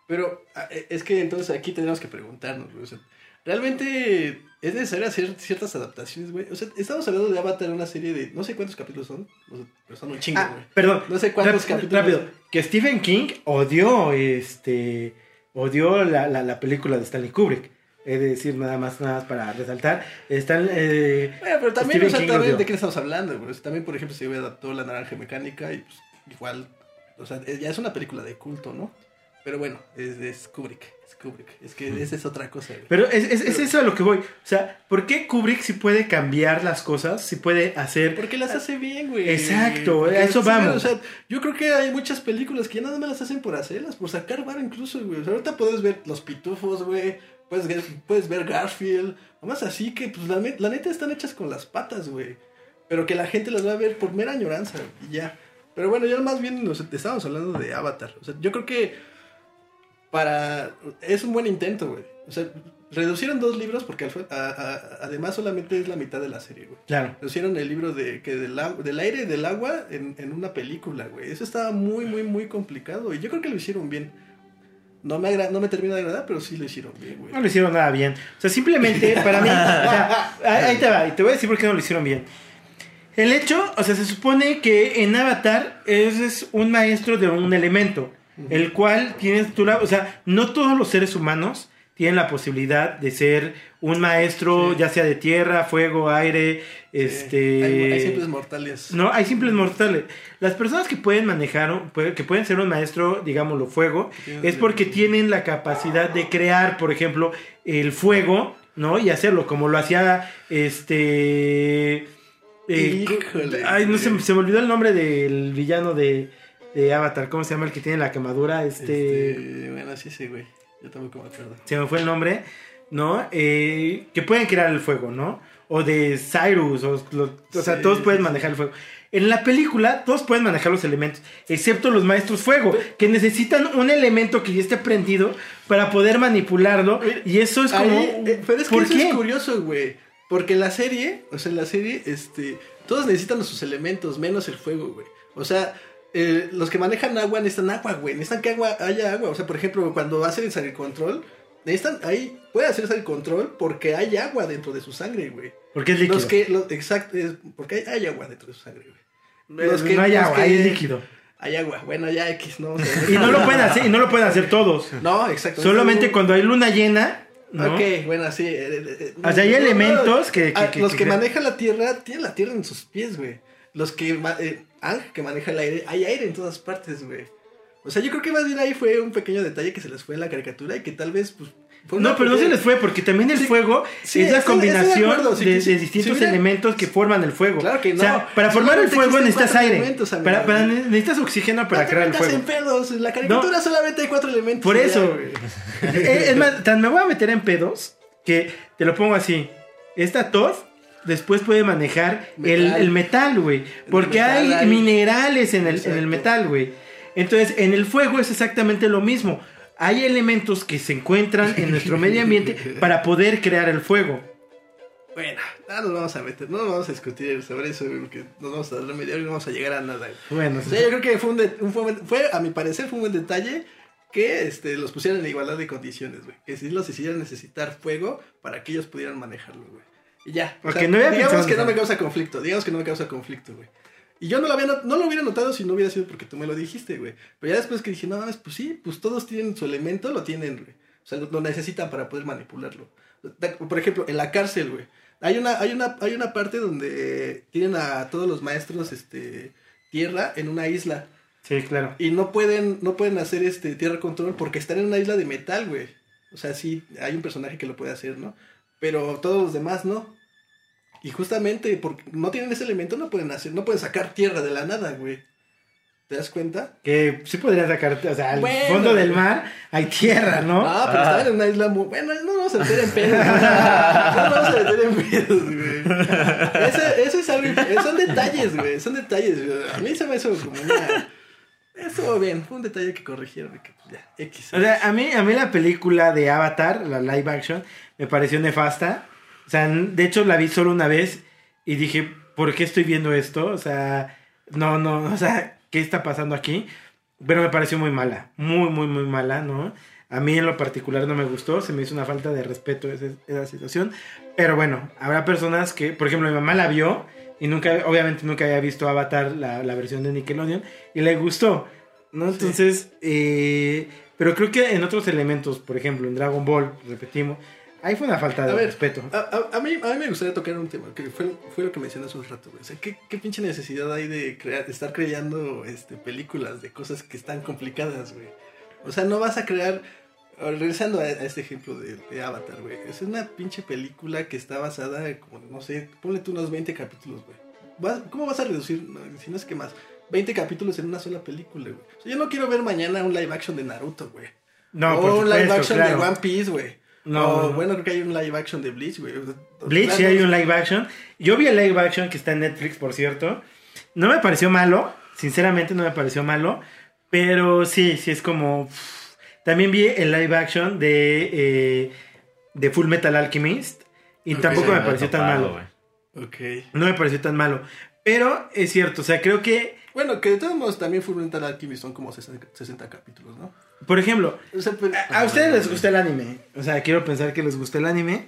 Pero ah, eh, es que entonces aquí tenemos que preguntarnos, güey. O sea, ¿realmente es necesario hacer ciertas adaptaciones, güey? O sea, estamos hablando de Avatar, una serie de no sé cuántos capítulos son, no sé, pero son un chingo, Ah, güey. perdón. No sé cuántos capítulos. Rápido, que Stephen King odió este odió la, la, la película de Stanley Kubrick. De decir nada más, nada más para resaltar. Están, eh, Bueno, pero también, Stephen o sea, King también odió. de qué estamos hablando, güey. O sea, también, por ejemplo, se adaptó La Naranja Mecánica y pues igual, o sea, es- ya es una película de culto, ¿no? Pero bueno, es, es Kubrick, es Kubrick. Es que esa es otra cosa, güey. Pero es, es, es eso a lo que voy. O sea, ¿por qué Kubrick sí puede cambiar las cosas? Sí puede hacer. Porque las hace bien, güey. Exacto, Porque a eso sí, vamos. O sea, yo creo que hay muchas películas que ya nada más las hacen por hacerlas, por sacar varo incluso, güey. O sea, ahorita puedes ver Los Pitufos, güey. Puedes, ver- puedes ver Garfield. Nomás así que, pues, la, la neta están hechas con las patas, güey. Pero que la gente las va a ver por mera añoranza, y ya. Pero bueno, ya más bien nos estábamos hablando de Avatar. O sea, yo creo que para... Es un buen intento, güey. O sea, reducieron dos libros porque al- a- a- además solamente es la mitad de la serie, güey. Claro. Hicieron el libro de que del, del aire y del agua en, en una película, güey. Eso estaba muy, muy, muy complicado. Y yo creo que lo hicieron bien. No me, agra- no me termina de agradar, pero sí lo hicieron bien, güey. No lo hicieron nada bien. O sea, simplemente para mí. o sea, ahí te va. Y te voy a decir por qué no lo hicieron bien. El hecho, o sea, se supone que en Avatar es, es un maestro de un elemento. El cual tienes tú la. O sea, no todos los seres humanos tienen la posibilidad de ser un maestro, Sí. ya sea de tierra, fuego, aire, este. Hay, hay simples mortales. No, hay simples mortales. Las personas que pueden manejar, que pueden ser un maestro, digámoslo, fuego, es porque tienen la capacidad de crear, por ejemplo, el fuego, ¿no? Y hacerlo, como lo hacía este. Eh, Híjole, ay, no se, se me olvidó el nombre del villano de, de Avatar. ¿Cómo se llama el que tiene la quemadura? Este. Este, bueno, sí, sí, güey. Yo tampoco me acuerdo. Se me fue el nombre, ¿no? Eh, que pueden crear el fuego, ¿no? O de Cyrus, o, lo- o sea, Sí, todos pueden sí, manejar el fuego. En la película, todos pueden manejar los elementos, excepto los maestros fuego, que necesitan un elemento que ya esté prendido para poder manipularlo. Y eso es como. Ahí, eh, pero es que ¿Por eso qué? es curioso, güey. Porque en la serie, o sea, en la serie, este, todos necesitan sus elementos, menos el fuego, güey. O sea, eh, los que manejan agua necesitan agua, güey. Necesitan que agua, haya agua. O sea, por ejemplo, cuando hacen el control, necesitan, ahí puede hacerse el control porque hay agua dentro de su sangre, güey. Porque es líquido. Los que, los, exacto, es porque hay, hay agua dentro de su sangre, güey. Los que- no hay los agua, que- hay líquido. Hay agua, bueno, ya X, no. Y no lo pueden hacer, y no lo pueden hacer todos. No, exacto. Solamente cuando hay luna llena, ¿no? Ok, bueno, sí. eh, eh, eh, O sea, hay no, elementos que- ah, que- que- los que manejan la tierra tienen la tierra en sus pies, güey. Los que. Eh, Ang, que maneja el aire, hay aire en todas partes, güey. O sea, yo creo que más bien ahí fue un pequeño detalle que se les fue en la caricatura y que tal vez, pues. Una No, pero no se les fue, porque también el Sí, fuego sí, es la de combinación acuerdo, de, de distintos si hubiera- elementos que forman el fuego. Claro que no. O sea, para formar el fuego necesitas aire. para, para- necesitas oxígeno para No crear el fuego. en pedos. En la caricatura solamente hay cuatro elementos. Por eso. Eh, es más, tan me voy a meter en pedos que te lo pongo así. Esta Todd después puede manejar el, Metal. el metal, güey. Porque metal hay hay- minerales en el, en el metal, güey. Entonces, en el fuego es exactamente lo mismo. Hay elementos que se encuentran en nuestro medio ambiente para poder crear el fuego. Bueno, no nos vamos a meter, no nos vamos a discutir sobre eso, porque nos vamos a y no vamos a llegar a nada. Bueno, O sea, yo creo que fue un, de- un- fue, fue, a mi parecer, fue un buen detalle que este, los pusieran en igualdad de condiciones, güey. Que si los hicieran necesitar fuego para que ellos pudieran manejarlo, güey. Y ya. O Ok, sea, no digamos que no me causa conflicto, digamos que no me causa conflicto, güey. Y yo no lo, había not- no lo hubiera notado si no hubiera sido porque tú me lo dijiste, güey. Pero ya después que dije, no mames, pues sí, pues todos tienen su elemento, lo tienen, güey. O sea, lo, lo necesitan para poder manipularlo. Por ejemplo, en la cárcel, güey. Hay una, hay una, hay una parte donde tienen a todos los maestros, este, tierra en una isla. sí, claro. Y no pueden, no pueden hacer este tierra control porque están en una isla de metal, güey. O sea, sí, hay un personaje que lo puede hacer, ¿no? Pero todos los demás no. Y justamente porque no tienen ese elemento, no pueden hacer, no pueden sacar tierra de la nada, güey. ¿Te das cuenta? Que sí podrían sacar, o sea, al Bueno. fondo del mar hay tierra, ¿no? No, pero estaban en una isla muy. Bueno, no nos vamos a meter en pedos. No nos vamos a meter en pedos, güey. Eso, eso es algo. Son detalles, güey. Son detalles, güey. A mí se me hizo como una. Estuvo bien, fue un detalle que corrigieron que pues ya, X. O sea, a mí, a mí la película de Avatar, la live action, me pareció nefasta. O sea, de hecho la vi solo una vez y dije, ¿por qué estoy viendo esto? O sea, no, no, o sea, ¿qué está pasando aquí? Pero me pareció muy mala, muy, muy, muy mala, ¿no? A mí en lo particular no me gustó, se me hizo una falta de respeto ese- esa situación. Pero bueno, habrá personas que, por ejemplo, mi mamá la vio y nunca, obviamente nunca había visto Avatar, la, la versión de Nickelodeon, y le gustó, ¿no? Entonces, eh, pero creo que en otros elementos, por ejemplo, en Dragon Ball, repetimos, ahí fue una falta de A ver, respeto. A, a- a mí, a mí me gustaría tocar un tema, que fue, fue lo que mencioné hace un rato, güey. O sea, ¿qué, qué pinche necesidad hay de, crear, de estar creando este, películas de cosas que están complicadas, güey? O sea, no vas a crear... Regresando a, este ejemplo de, de Avatar, güey. Es una pinche película que está basada, en como, no sé, ponle tú unos 20 capítulos, güey. Vas- ¿Cómo vas a reducir, no, si no es que más, 20 capítulos en una sola película, güey? O sea, yo no quiero ver mañana un live action de Naruto, güey. No, o por un live supuesto, action claro. de One Piece, güey. No, bueno, creo que hay un live action de Bleach, güey. Bleach, sí hay un live action. Yo vi el live action que está en Netflix, por cierto. No me pareció malo, sinceramente no me pareció malo, pero sí, sí es como... pff. También vi el live action de, eh, de Full Metal Alchemist y tampoco me pareció tan malo. güey. Ok. No me pareció tan malo. Pero es cierto, o sea, creo que, Bueno, que de todos modos también Fullmetal Alchemist son como 60, 60 capítulos, ¿no? Por ejemplo, O sea, pues, a, a ustedes les gusta el anime. O sea, quiero pensar que les gusta el anime.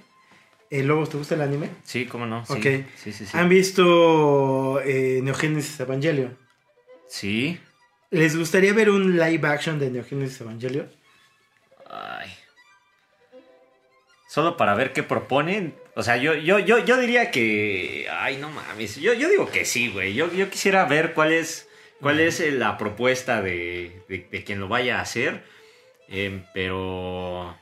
Eh, Lobos, ¿te gusta el anime? Sí, cómo no. Sí, Ok. sí, sí. sí. ¿Han visto eh, Neogénesis Evangelion? Sí. ¿Les gustaría ver un live action de Neogénesis Evangelion? Ay. Solo para ver qué proponen. O sea, yo, yo, yo, yo diría que. Ay, no mames. Yo, yo digo que sí, güey. Yo, yo quisiera ver cuál es. Cuál es eh, la propuesta de, de, de quien lo vaya a hacer. Em, pero.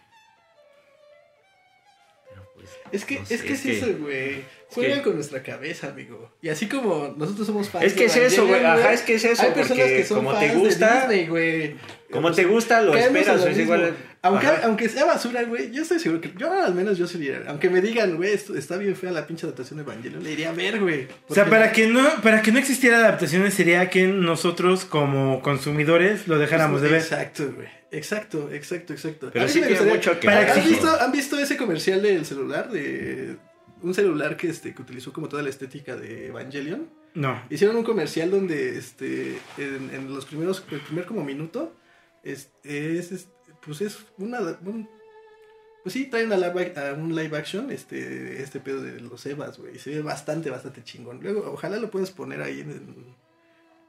pero pues, es que, no es que es, eso, güey. Juegan que- con nuestra cabeza, amigo. Y así como nosotros somos fans Es que es eso, güey. Ajá, es que es eso. Hay personas porque que son como fans te gusta. de Disney, güey. Como te gusta, lo esperas. Es igual. Aunque, Ajá. aunque sea basura, güey, yo estoy seguro que yo al menos yo sería, aunque me digan, güey, esto está bien fea la pinche adaptación de Evangelion, le iría a ver, güey. O sea, para que no para que no existiera adaptaciones sería que nosotros como consumidores lo dejáramos de ver. Exacto, güey. Exacto, exacto, exacto. Pero sí me tiene gustaría- mucho que para. ¿Han visto, ¿Han visto ese comercial del celular? De un celular que, este, que utilizó como toda la estética de Evangelion. No. Hicieron un comercial donde este, en, en los primeros, el primer como minuto, es, es, es- pues es una, un- pues sí, trae una live, a- un live action, este, este pedo de los Evas, güey, se ve bastante, bastante chingón. Luego, ojalá lo puedas poner ahí en, en-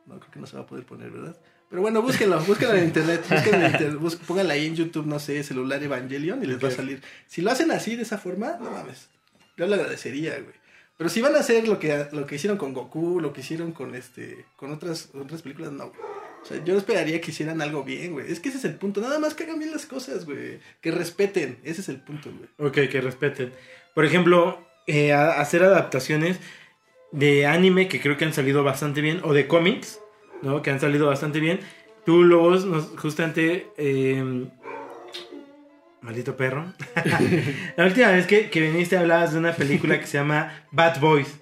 no, creo que no se va a poder poner, ¿verdad? Pero bueno, búsquenlo, búsquenlo en internet, búsquenlo en internet, pónganlo ahí en YouTube, no sé, celular Evangelion y les va a salir. Si lo hacen así, de esa forma, no mames, yo lo agradecería, güey. Pero si van a hacer lo que, lo que hicieron con Goku, lo que hicieron con este con otras, otras películas, no. O sea, yo esperaría que hicieran algo bien, güey. Es que ese es el punto. Nada más que hagan bien las cosas, güey. Que respeten. Ese es el punto, güey. Ok, que respeten. Por ejemplo, eh, hacer adaptaciones de anime que creo que han salido bastante bien, o de cómics, ¿no? Que han salido bastante bien. Tú, Lobos, justamente... eh, maldito perro. La última vez que, que viniste hablabas de una película que se llama Bad Boys.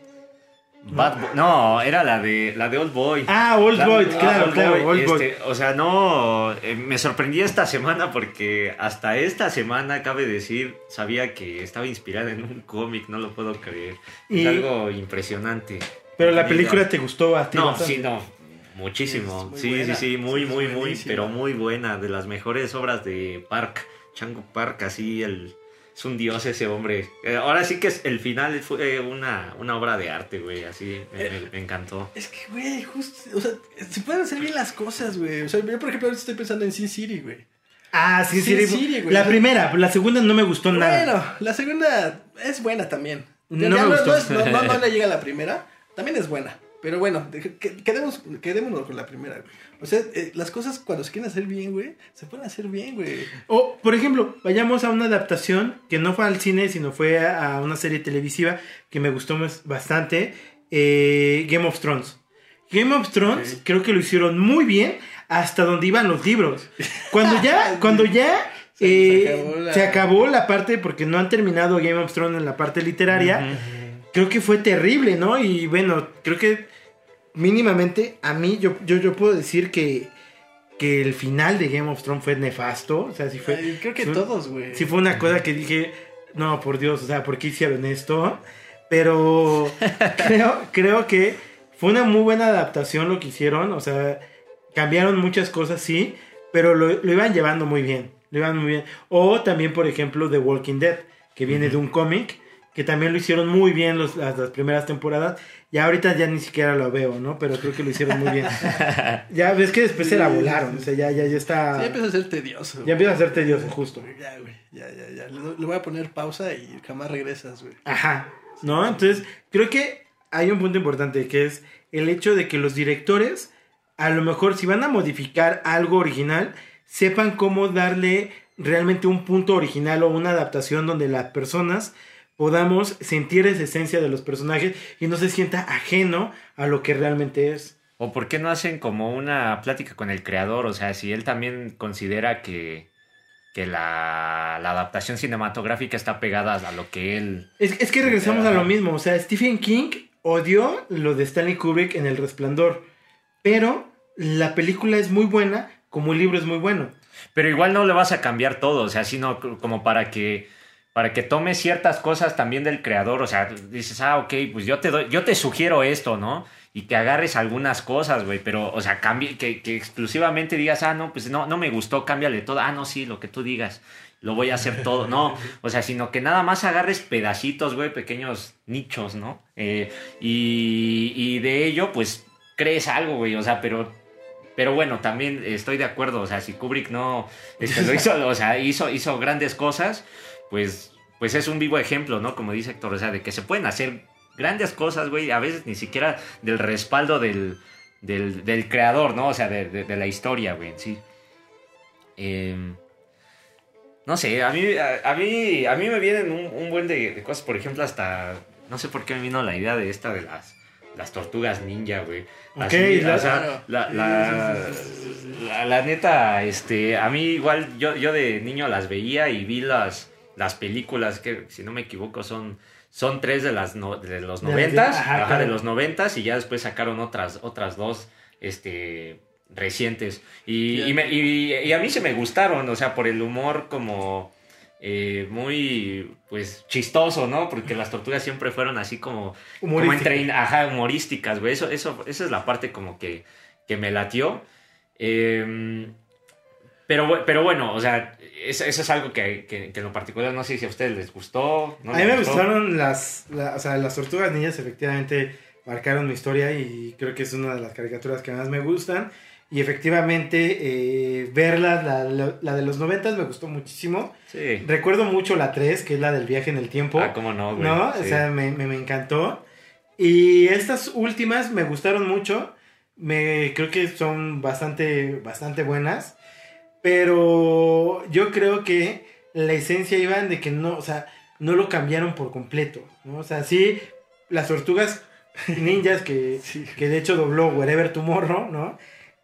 Bad Boy- No, era la de la de Old Boy. Ah, Old La- Boy, ah, claro, Old claro, Boy, Old Boy. este, O sea, no, eh, me sorprendí esta semana porque hasta esta semana, cabe decir, sabía que estaba inspirada en un cómic, no lo puedo creer. Y- Es algo impresionante. Pero la película te gustó a ti. No, bastante. sí, no, muchísimo. Sí, buena. sí, sí, muy, muy, muy, pero muy buena. De las mejores obras de Park, Chango Park, así, el, es un dios ese hombre. Eh, ahora sí que es, el final fue una, una obra de arte, güey, así, me, me- me encantó. Es que, güey, justo. O sea, se pueden hacer bien las cosas, güey. O sea, yo, por ejemplo, ahorita estoy pensando en Sin City, güey. Ah, sí, Sin sí. City, güey. la primera, la segunda no me gustó nada. Bueno, la segunda es buena también. No me no, gustó. no es- no- no- no le llega a la primera. También es buena. Pero bueno, de- que- quedemos, quedémonos con la primera, güey. O sea, eh, las cosas cuando se quieren hacer bien, güey, se pueden hacer bien, güey. O, por ejemplo, vayamos a una adaptación que no fue al cine, sino fue a una serie televisiva que me gustó más- bastante, eh, Game of Thrones. Game of Thrones creo que lo hicieron muy bien hasta donde iban los libros. Cuando ya, cuando ya Se- eh, se acabó la- se acabó la parte, porque no han terminado Game of Thrones en la parte literaria, creo que fue terrible, ¿no? Y bueno, creo que mínimamente a mí yo, yo, yo puedo decir que, que el final de Game of Thrones fue nefasto. O sea, sí fue. Ay, creo que fue- todos, güey. Sí fue una cosa que dije, no, por Dios, o sea, ¿por qué hicieron esto? Pero creo, creo que fue una muy buena adaptación lo que hicieron. O sea, cambiaron muchas cosas, sí, pero lo, lo iban llevando muy bien. Lo iban muy bien. O también, por ejemplo, The Walking Dead, que viene de un cómic, que también lo hicieron muy bien los- las, las primeras temporadas. Y ahorita ya ni siquiera lo veo, ¿no? Pero creo que lo hicieron muy bien. ya ves que después se la volaron. O sea, ya, ya, ya está. Sí, empieza a ser tedioso. ya empieza a ser tedioso, justo. Ya, güey. Ya, ya, ya. Le, le voy a poner pausa y jamás regresas, güey. Ajá, ¿no? Entonces, creo que hay un punto importante que es el hecho de que los directores, a lo mejor si van a modificar algo original, sepan cómo darle realmente un punto original o una adaptación donde las personas podamos sentir esa esencia de los personajes y no se sienta ajeno a lo que realmente es. ¿O por qué no hacen como una plática con el creador? O sea, si él también considera que, que la, la adaptación cinematográfica está pegada a lo que él... Es, es que regresamos a lo mismo, o sea, Stephen King odió lo de Stanley Kubrick en El Resplandor, pero la película es muy buena, como el libro es muy bueno. Pero igual no le vas a cambiar todo, o sea, sino como para que para que tome ciertas cosas también del creador, o sea, dices, ah, ok, pues yo te doy, yo te sugiero esto, ¿no? Y que agarres algunas cosas, güey, pero, o sea, cambie, que, exclusivamente digas, ah, no, pues no, no me gustó, cámbiale todo, ah, no, sí, lo que tú digas, lo voy a hacer todo, no, o sea, sino que nada más agarres pedacitos, güey, pequeños nichos, ¿no? Eh, y, y de ello, pues, crees algo, güey, o sea, pero pero bueno, también estoy de acuerdo, o sea, si Kubrick no este, lo hizo, o sea, hizo, hizo grandes cosas, pues, pues es un vivo ejemplo, ¿no? Como dice Héctor, o sea, de que se pueden hacer grandes cosas, güey, a veces ni siquiera del respaldo del, del, del creador, ¿no? O sea, de, de- de la historia, güey, en sí. Em, no sé, a mí, a, a mí, a mí me vienen un, un buen de, de cosas, por ejemplo, hasta, no sé por qué me vino la idea de esta de las, las tortugas ninja, güey. Ok, la- o sea, la, la- la neta, este, a mí igual, yo, yo de niño las veía y vi las, las películas que, si no me equivoco, son, son tres de, las no- de los noventas, ajá, ajá, claro. de los noventas, y ya después sacaron otras, otras dos, este, recientes. Y, y, me- y- y a mí se me gustaron, o sea, por el humor como... eh, muy pues chistoso, ¿no? Porque las tortugas siempre fueron así como como entre, ajá, humorísticas, güey. Eso, eso, esa es la parte como que, que me latió. Eh, pero, pero bueno, o sea, eso, eso es algo que, que, que en lo particular no sé si a ustedes les gustó. ¿no a mí me gustó. gustaron las, la- o sea, las tortugas niñas, efectivamente marcaron mi historia y creo que es una de las caricaturas que más me gustan. Y efectivamente, eh, verlas, la, la- la de los noventas me gustó muchísimo. Sí. Recuerdo mucho la 3, que es la del viaje en el tiempo. Ah, cómo no, güey. ¿No? Sí. O sea, me, me- me encantó. Y estas últimas me gustaron mucho. Me, creo que son bastante, bastante buenas. Pero yo creo que la esencia iba en de que no, o sea, no lo cambiaron por completo. ¿no? O sea, sí, las tortugas ninjas que, Sí. que de hecho dobló Wherever Tomorrow, ¿no?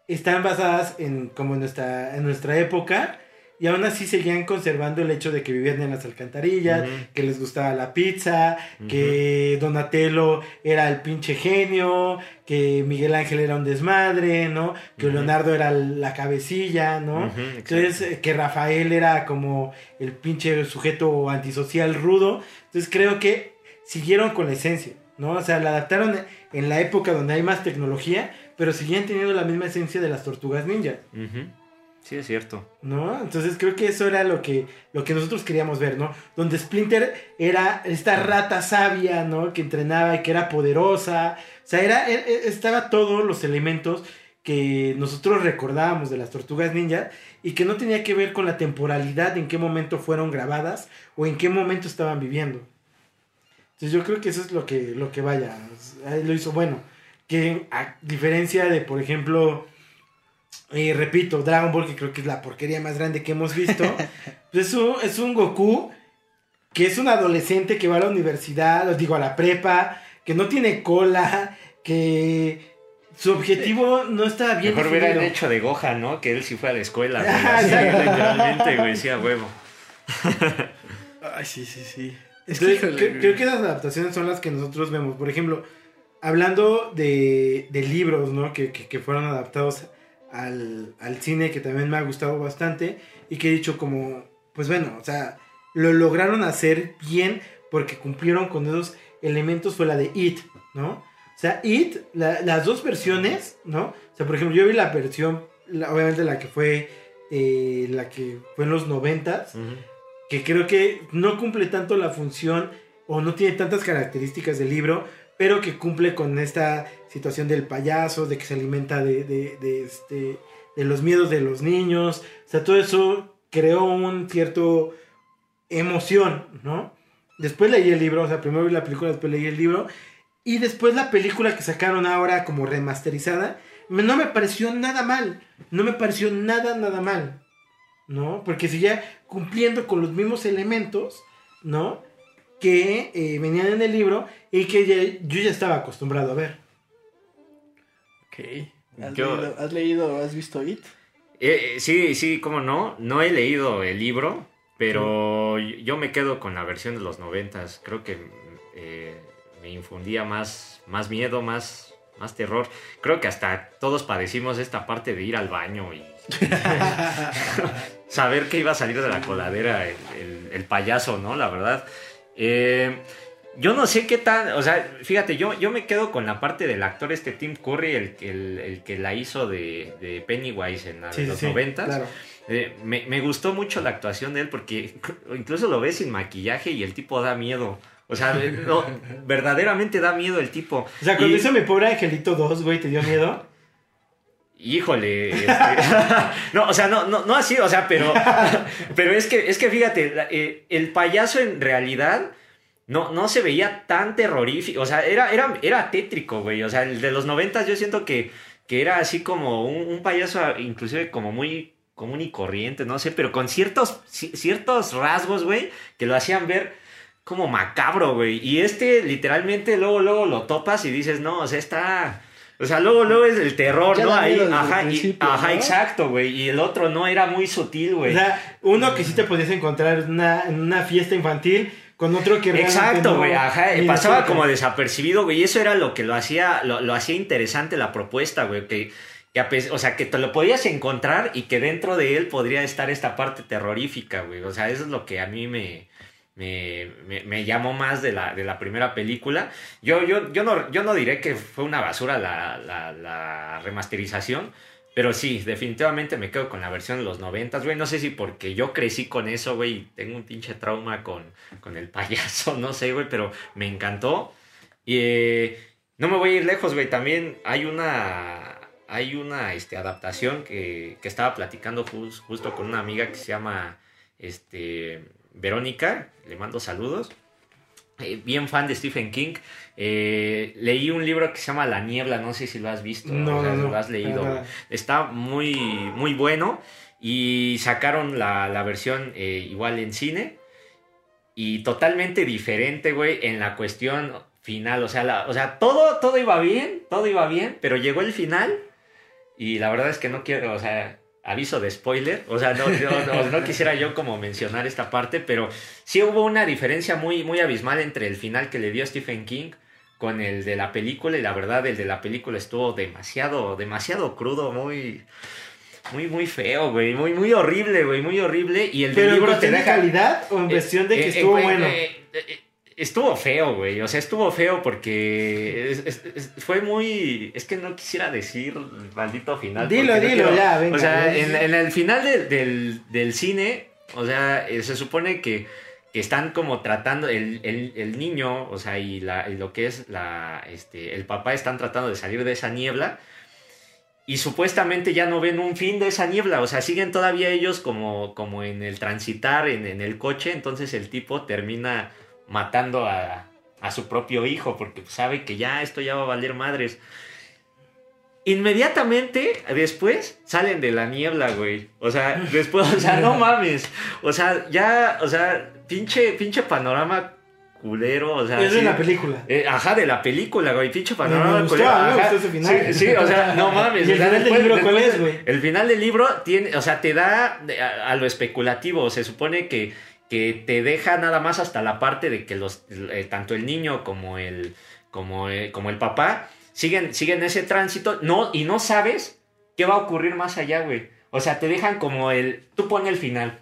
Están basadas en como en nuestra, en nuestra época. Y aún así seguían conservando el hecho de que vivían en las alcantarillas, que les gustaba la pizza, que Donatello era el pinche genio, que Miguel Ángel era un desmadre, ¿no? Que. Leonardo era la cabecilla, ¿no? Entonces, que Rafael era como el pinche sujeto antisocial rudo. Entonces, creo que siguieron con la esencia, ¿no? O sea, la adaptaron en la época donde hay más tecnología, pero seguían teniendo la misma esencia de las tortugas ninja. Sí, es cierto. ¿No? Entonces creo que eso era lo que, lo que nosotros queríamos ver, ¿no? Donde Splinter era esta rata sabia, ¿no? Que entrenaba y que era poderosa. O sea, era, e- e- estaba todos los elementos que nosotros recordábamos de las tortugas ninja y que no tenía que ver con la temporalidad, en qué momento fueron grabadas o en qué momento estaban viviendo. Entonces yo creo que eso es lo que, lo que vaya, lo hizo bueno. Que a diferencia de, por ejemplo, eh, repito, Dragon Ball, que creo que es la porquería más grande que hemos visto, pues es un, es un Goku que es un adolescente que va a la universidad, os digo, a la prepa, que no tiene cola, que su objetivo no está bien Mejor hubieran hecho de Gohan, ¿no? Que él sí fue a la escuela, güey. Así, literalmente, güey, sí, a huevo. Ay, sí, sí, sí. Es Entonces, que, creo que las adaptaciones son las que nosotros vemos. Por ejemplo, hablando de, de libros, ¿no? Que, que- que fueron adaptados al, al cine que también me ha gustado bastante y que he dicho como, pues bueno, o sea, lo lograron hacer bien porque cumplieron con esos elementos fue la de It, ¿no? O sea, It, la- las dos versiones, ¿no? O sea, por ejemplo, yo vi la versión, la- obviamente la que fue, eh, la que fue en los noventas, Ujú. que creo que no cumple tanto la función o no tiene tantas características del libro, pero que cumple con esta situación del payaso, de que se alimenta de, de, este, de los miedos de los niños. O sea, todo eso creó un cierto emoción, ¿no? Después leí el libro, o sea, primero vi la película, después leí el libro. Y después la película que sacaron ahora como remasterizada, no me pareció nada mal. No me pareció nada, nada mal. ¿No? Porque seguía cumpliendo con los mismos elementos, ¿no? Que eh, venían en el libro y que ya- yo ya estaba acostumbrado a ver. Ok. ¿Has, Yo- leído, ¿Has leído, has visto It? Eh, eh, sí, sí, cómo no. No he leído el libro, pero yo me quedo con la versión de los noventas. Creo que eh, me infundía más, más miedo, más, más terror. Creo que hasta todos padecimos esta parte de ir al baño y saber que iba a salir de la coladera el, el- el payaso, ¿no? La verdad. Eh, yo no sé qué tan, o sea, fíjate, yo, yo me quedo con la parte del actor este Tim Curry, el, que- el, el que la hizo de, de Pennywise en la de los noventas. claro. Eh, me, me gustó mucho la actuación de él porque incluso lo ves sin maquillaje y el tipo da miedo. O sea, no, verdaderamente da miedo el tipo. O sea, cuando Y- hizo mi pobre angelito 2, güey, ¿te dio miedo? Híjole, este, no, o sea, no, no, no así, o sea, pero, pero es que, es que fíjate, eh, el payaso en realidad no, no se veía tan terrorífico, o sea, era, era, era tétrico, güey, o sea, el de los noventas yo siento que, que era así como un, un payaso inclusive como muy común y corriente, no sé, pero con ciertos, ci- ciertos rasgos, güey, que lo hacían ver como macabro, güey, y este literalmente luego, luego lo topas y dices, no, o sea, está... O sea, luego, luego es el terror, Ya ¿no? Ahí, ajá, y- ajá, ¿no? exacto, güey. Y el otro no era muy sutil, O güey. sea, uno que sí te podías encontrar en una, en una fiesta infantil con otro que realmente Exacto, no- güey, ajá, pasaba como desapercibido, güey, y eso era lo que lo hacía, lo, lo hacía interesante la propuesta, güey, que, o sea, que te lo podías encontrar y que dentro de él podría estar esta parte terrorífica, güey, o sea, eso es lo que a mí me, me, me- llamó más de la, de la primera película. Yo, yo, yo, no, yo no diré que fue una basura la, la, remasterización, pero sí, definitivamente me quedo con la versión de los noventas, güey. No sé si porque yo crecí con eso, güey, tengo un pinche trauma con, con el payaso, no sé, güey, pero me encantó. Y eh, no me voy a ir lejos, güey. También hay una, hay una este, adaptación que, que estaba platicando jus- justo con una amiga que se llama este, Verónica. Le mando saludos. Eh, bien fan de Stephen King. Eh, leí un libro que se llama La Niebla, no sé si lo has visto, No, o sea, no, no, lo has leído. nada. Está muy, muy bueno. Y sacaron la, la versión eh, igual en cine. Y totalmente diferente, güey, en la cuestión final. O sea, la- o sea todo, todo iba bien, todo iba bien, pero llegó el final. Y la verdad es que no quiero, o sea, aviso de spoiler. O sea, no, no, no- no quisiera yo como mencionar esta parte, pero sí hubo una diferencia muy, muy abismal entre el final que le dio Stephen King con el de la película. Y la verdad, el de la película estuvo demasiado, demasiado crudo, muy. Muy, muy feo, güey. Muy, muy horrible, güey. Muy horrible. Y el del Pero en libro te cuestión de deja. calidad o en Eh, cuestión de que eh, estuvo eh, bueno. Estuvo feo, güey. O sea, estuvo feo porque es- es- es- fue muy. Es que no quisiera decir maldito final. Dilo, porque no dilo, quiero- ya, venga, O sea, en, en el final de- del, del cine, o sea, eh, se supone que, que están como tratando. El, el- el niño, o sea, y, la, y lo que es la, este, el papá están tratando de salir de esa niebla. Y supuestamente ya no ven un fin de esa niebla, o sea, siguen todavía ellos como, como en el transitar, en, en el coche, entonces el tipo termina matando a, a su propio hijo porque sabe que ya esto ya va a valer madres. Inmediatamente después salen de la niebla, güey. O sea, después, o sea, no mames. O sea, ya, o sea, pinche, pinche panorama culero, o sea. es de sí. la película. Eh, ajá, de la película, güey, pinche me panorama. culero, me gustó ese final. Sí, sí, o sea, no mames. ¿Y el final del después- libro cuál es, güey? El final del libro tiene, o sea, te da a lo especulativo. Se supone que, que te deja nada más hasta la parte de que los, eh, tanto el niño como el, como, eh, como el papá siguen, siguen ese tránsito, no, y no sabes ¿qué va a ocurrir más allá, güey? O sea, te dejan como el, tú pones el final.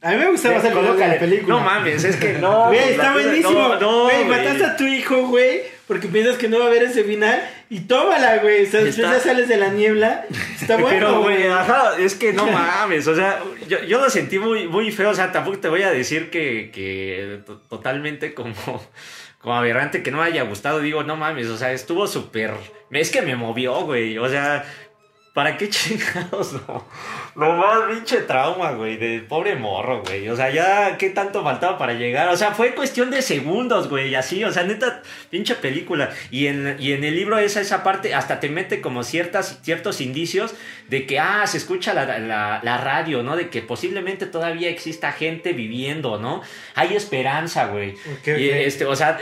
A mí me gustaba más el de la película. No mames, es que no. Güey, está buenísimo. No, güey. mataste a tu hijo, güey, porque piensas que no va a haber ese final. Y tómala, güey. O sea, después ya sales de la niebla. Está bueno, Pero, güey, ajá, es que no mames, o sea, yo, yo lo sentí muy, muy feo, o sea, tampoco te voy a decir que, que to- totalmente como, como aberrante que no me haya gustado, digo, no mames, o sea, estuvo súper, es que me movió, güey, o sea, ¿para qué chingados no? No más pinche trauma, güey, del pobre morro, güey, o sea, ya, ¿qué tanto faltaba para llegar? O sea, fue cuestión de segundos, güey, así, o sea, neta, pinche película, y en, y en el libro esa, esa parte hasta te mete como ciertas, ciertos indicios de que, ah, se escucha la, la, la radio, ¿no? De que posiblemente todavía exista gente viviendo, ¿no? Hay esperanza, güey. Ok, Y ok. este, o sea,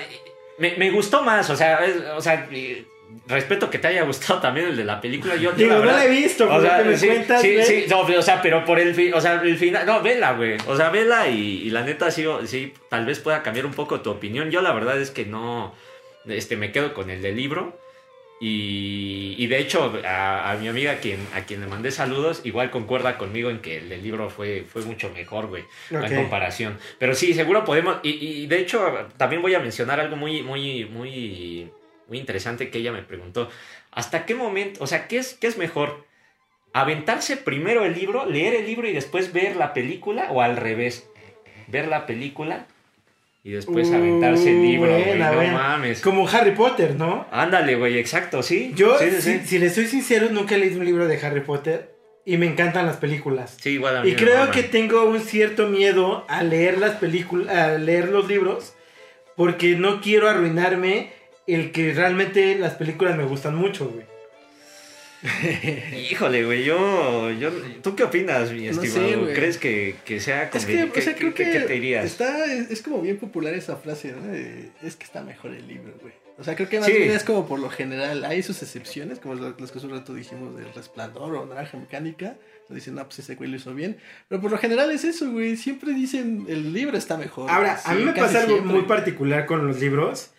me, me gustó más, o sea, es- o sea, y respeto que te haya gustado también el de la película. Yo, Digo, la no verdad- la he visto, o sea, me sí, cuentas, sí, sí, no, o sea, pero por el fin, o sea, el final, no, vela, güey, o sea, vela y, y la neta sí, sí, tal vez pueda cambiar un poco tu opinión. Yo la verdad es que no, este, me quedo con el del libro. Y, y de hecho, a, a mi amiga a quien, a quien le mandé saludos, igual concuerda conmigo en que el del libro fue, fue mucho mejor, güey, Ok. en comparación. Pero sí, seguro podemos. Y, y de hecho, también voy a mencionar algo muy, muy, muy, muy interesante que ella me preguntó. ¿Hasta qué momento, o sea, qué es, qué es mejor? ¿Aventarse primero el libro, leer el libro y después ver la película o al revés? Ver la película y después Uh, aventarse el libro, güey. No buena. mames. Como Harry Potter, ¿no? Ándale, güey, exacto, sí. Yo, sí, sí, si, sí. si le soy sincero, nunca he leído un libro de Harry Potter. Y me encantan las películas. Sí, igual a mí Y creo que tengo un cierto miedo a leer las películas, a leer los libros, porque no quiero arruinarme el que realmente las películas me gustan mucho, güey. Híjole, güey, yo, yo... ¿Tú qué opinas, mi No sé, estimado? ¿Crees que, que sea Es que, o sea, qué- creo qué- que qué te dirías? está, es, es como bien popular esa frase, ¿no? De, es que está mejor el libro, güey. O sea, creo que más Sí. bien es como por lo general, hay sus excepciones, como las que hace un rato dijimos del resplandor o naranja mecánica, lo dicen, no, pues ese güey lo hizo bien, pero por lo general es eso, güey, siempre dicen, el libro está mejor. Ahora, Sí, a mí me casi pasa algo siempre, muy particular con los libros,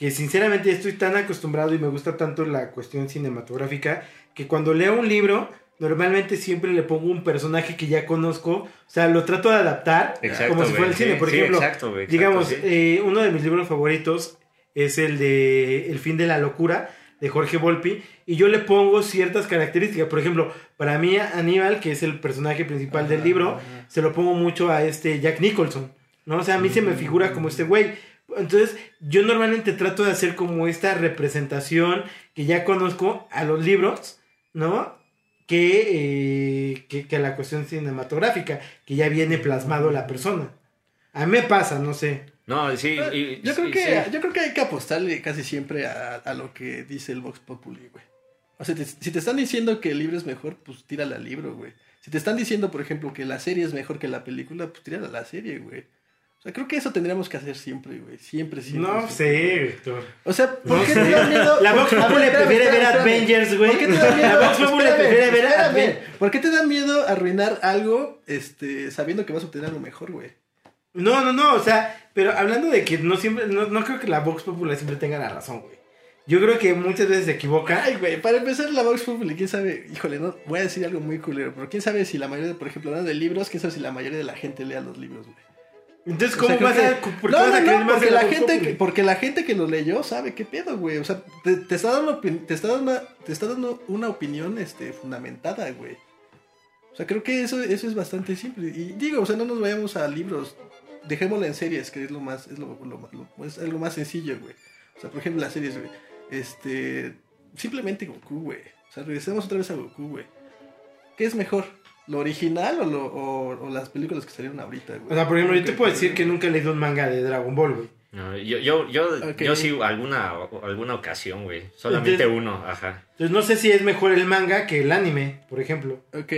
que sinceramente estoy tan acostumbrado y me gusta tanto la cuestión cinematográfica, que cuando leo un libro, normalmente siempre le pongo un personaje que ya conozco, o sea, lo trato de adaptar Exacto, como si fuera el cine. Por sí, ejemplo, exacto, güey, exacto, digamos, sí. eh, uno de mis libros favoritos es el de El fin de la locura de Jorge Volpi y yo le pongo ciertas características. Por ejemplo, para mí Aníbal, que es el personaje principal del libro, ajá. se lo pongo mucho a este Jack Nicholson, ¿no? O sea, a mí se me figura como este güey. Entonces, yo normalmente trato de hacer como esta representación que ya conozco a los libros, ¿no? Que, eh, que, la cuestión cinematográfica, que ya viene plasmado la persona. A mí me pasa, no sé. No, sí, Ah, y- yo, creo que, sí. yo creo que hay que apostarle casi siempre a, a lo que dice el Vox Populi, güey. O sea, te- si te están diciendo que el libro es mejor, pues tírala al libro, güey. Si te están diciendo, por ejemplo, que la serie es mejor que la película, pues tírala a la serie, güey. O sea, creo que eso tendríamos que hacer siempre, güey. Siempre, siempre. No siempre. sé, Víctor. O sea, ¿por No qué sé. te da miedo? La Vox Populi prefiere ver. Avengers, güey. ¿Por qué te da miedo? La Vox Populi prefiere ver. Avengers. ¿Por qué te da miedo arruinar algo este, sabiendo que vas a obtener algo mejor, güey? No, no, no, o sea, pero hablando de que no siempre, no, no creo que la Vox Popular siempre tenga la razón, güey. Yo creo que muchas veces se equivoca. Ay, güey, para empezar la Vox Populi, quién sabe, híjole, no, voy a decir algo muy culero, pero quién sabe si la mayoría, de, por ejemplo, hablando de libros, quién sabe si la mayoría de la gente lea los libros, güey. Entonces, O ¿cómo sea, creo vas que- a, por qué no, vas a no, no, porque la gente que, porque la gente que lo leyó sabe qué pedo, güey. O sea, te, te está dando te está dando una, te está dando una opinión este fundamentada, güey. O sea, creo que eso, eso es bastante simple. Y digo, o sea, no nos vayamos a libros. Dejémosla en series, que es lo más, es lo, lo- lo- es lo más sencillo, güey. O sea, por ejemplo, las series, güey. Este. Simplemente Goku, güey. O sea, regresemos otra vez a Goku, güey. ¿Qué es mejor? ¿Lo original o, lo, o, o las películas que salieron ahorita, güey? O sea, por ejemplo, yo te puedo decir que nunca he leído un manga de Dragon Ball, güey. No, yo, yo, yo, yo sí, alguna, alguna ocasión, güey. Solamente Entonces- uno, ajá. Entonces, no sé si es mejor el manga que el anime, por ejemplo. Ok.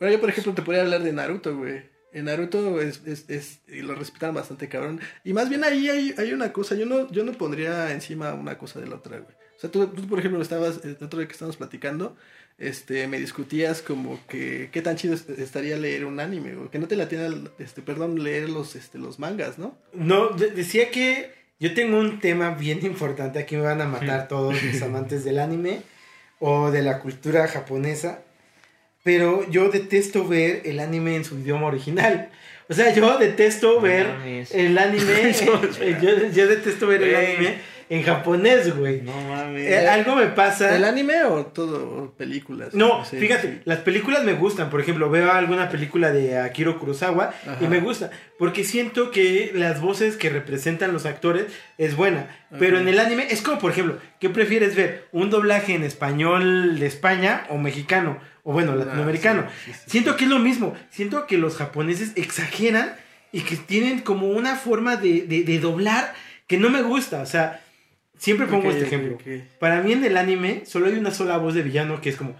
Bueno, yo por ejemplo te podría hablar de Naruto, güey. En Naruto es, es, es- y lo respetan bastante cabrón. Y más bien ahí hay, hay una cosa, yo no, yo no pondría encima una cosa de la otra, güey. O sea, tú, tú, por ejemplo, estabas, el otro día que estábamos platicando, este, me discutías como que qué tan chido est- estaría leer un anime, güey. Que no te la tiene, este, perdón, leer los, este, los mangas, ¿no? No, de- decía que yo tengo un tema bien importante. Aquí me van a matar todos los amantes del anime o de la cultura japonesa. pero yo detesto ver el anime en su idioma original. O sea, yo detesto ver el anime. yo, yo, detesto ver el anime en japonés, güey. No mames. Eh, algo me pasa. ¿El anime o todo? películas? No, fíjate, las películas me gustan. Por ejemplo, veo alguna película de Akiro Kurosawa y me gusta. Porque siento que las voces que representan los actores es buena. Pero en el anime es como, por ejemplo, ¿qué prefieres ver? ¿Un doblaje en español de España o mexicano? O bueno, ah, latinoamericano. siento que es lo mismo. Siento que los japoneses exageran y que tienen como una forma de, de doblar que no me gusta. O sea, Siempre pongo este ejemplo. Para mí en el anime solo hay una sola voz de villano que es como...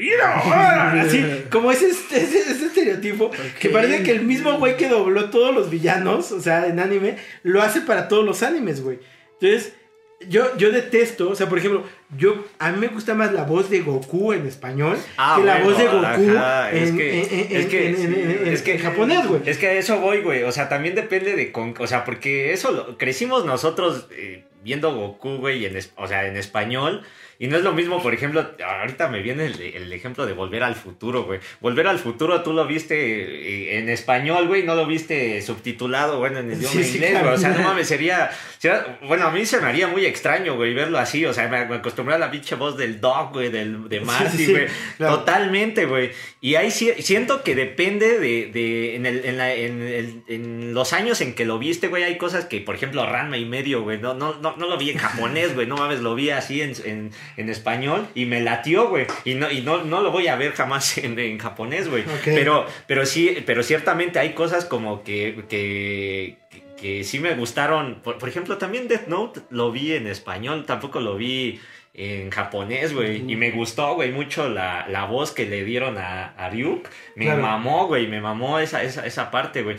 Así, como ese, ese, estereotipo que parece que el mismo güey que dobló todos los villanos, o sea, en anime, lo hace para todos los animes, güey. Entonces, yo, yo detesto, o sea, por ejemplo, yo a mí me gusta más la voz de Goku en español ah, que la voz de Goku en, es que, es que, japonés, güey. Es que a eso voy, güey. O sea, también depende de con, o sea, porque eso lo, crecimos nosotros eh, viendo Goku, güey, en, o sea, en español. Y no es lo mismo, por ejemplo, ahorita me viene el, ejemplo de Volver al Futuro, güey. Volver al Futuro tú lo viste eh, en español, güey, no lo viste subtitulado, bueno, en idioma inglés, güey. O sea, no mames, sería, Bueno, a mí se me haría muy extraño, güey, verlo así. O sea, me, acostumbré a la pinche voz del Dog, güey, del, de Marty, güey. Totalmente, güey. Y ahí siento que depende de, de en, el, en, la, en, el, en, los años en que lo viste, güey, hay cosas que, por ejemplo, Ranma y medio, güey, no, no, no, no lo vi en japonés, güey, no mames, lo vi así en en español y me latió, güey. Y no, y no, no lo voy a ver jamás en, japonés, güey. Pero, pero sí, pero ciertamente hay cosas como que, que, que, sí me gustaron. Por, ejemplo, también Death Note lo vi en español, tampoco lo vi en japonés, güey. Y me gustó, güey, mucho la, la, voz que le dieron a, a Ryuk. Me mamó, güey, me mamó esa, esa, esa parte, güey.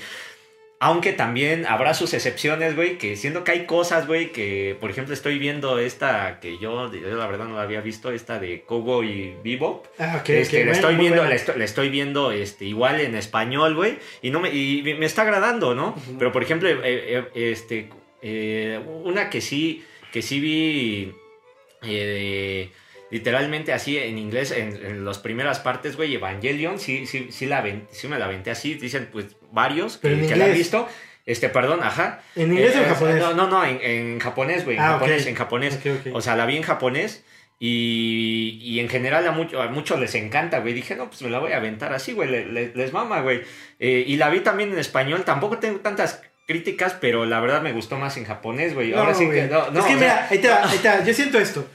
Aunque también habrá sus excepciones, güey, que siendo que hay cosas, güey, que por ejemplo estoy viendo esta que yo, la verdad no la había visto, esta de Kogo y Bebop. Ah, que este, le, estoy viendo, le, estoy, viendo este, igual en español, güey, y, no me, y me está agradando, ¿no? Pero por ejemplo, eh, eh, este, eh, una que sí, que sí vi literalmente así en inglés, en, las primeras partes, güey, Evangelion, sí, sí, sí, la sí me la aventé así, dicen pues varios que, la han visto. Este, perdón, ajá. ¿En inglés o en eh, japonés? No, no, no, en, japonés, güey. en ah, japonés, en japonés. O sea, la vi en japonés. Y, y en general a, mucho, a muchos les encanta, güey. Dije, no, pues me la voy a aventar así, güey. Les, mama, güey. Eh, y la vi también en español. Tampoco tengo tantas críticas, pero la verdad me gustó más en japonés, güey. Ahora sí que no, Es que mira, ahí te va, ahí te va. Yo siento esto.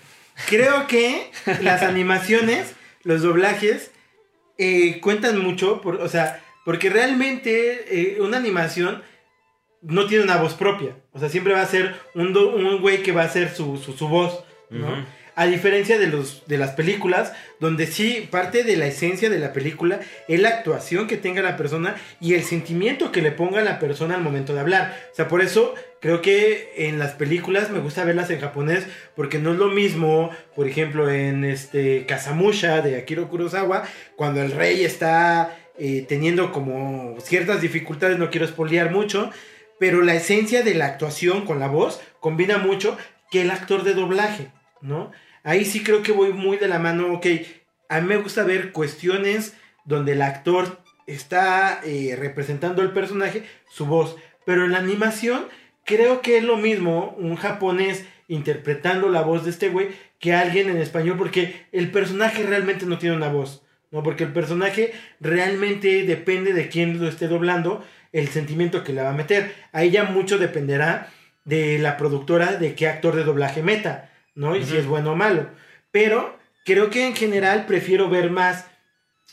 Creo que las animaciones, los doblajes, eh, cuentan mucho. Por, o sea, porque realmente eh, una animación no tiene una voz propia. O sea, siempre va a ser un, un güey que va a ser su, su, voz, ¿no? A diferencia de, los, de las películas, donde sí parte de la esencia de la película es la actuación que tenga la persona y el sentimiento que le ponga la persona al momento de hablar. O sea, por eso creo que en las películas me gusta verlas en japonés porque no es lo mismo, por ejemplo, en este Kazamusha de Akiro Kurosawa, cuando el rey está eh, teniendo como ciertas dificultades, no quiero espolear mucho, pero la esencia de la actuación con la voz combina mucho que el actor de doblaje, ¿no? Ahí sí creo que voy muy de la mano, ok, a mí me gusta ver cuestiones donde el actor está eh, representando el personaje, su voz, pero en la animación creo que es lo mismo un japonés interpretando la voz de este güey que alguien en español, porque el personaje realmente no tiene una voz. ¿No? Porque el personaje realmente depende de quién lo esté doblando, el sentimiento que le va a meter. Ahí ya mucho dependerá de la productora de qué actor de doblaje meta, ¿no? Y si es bueno o malo. Pero creo que en general prefiero ver más,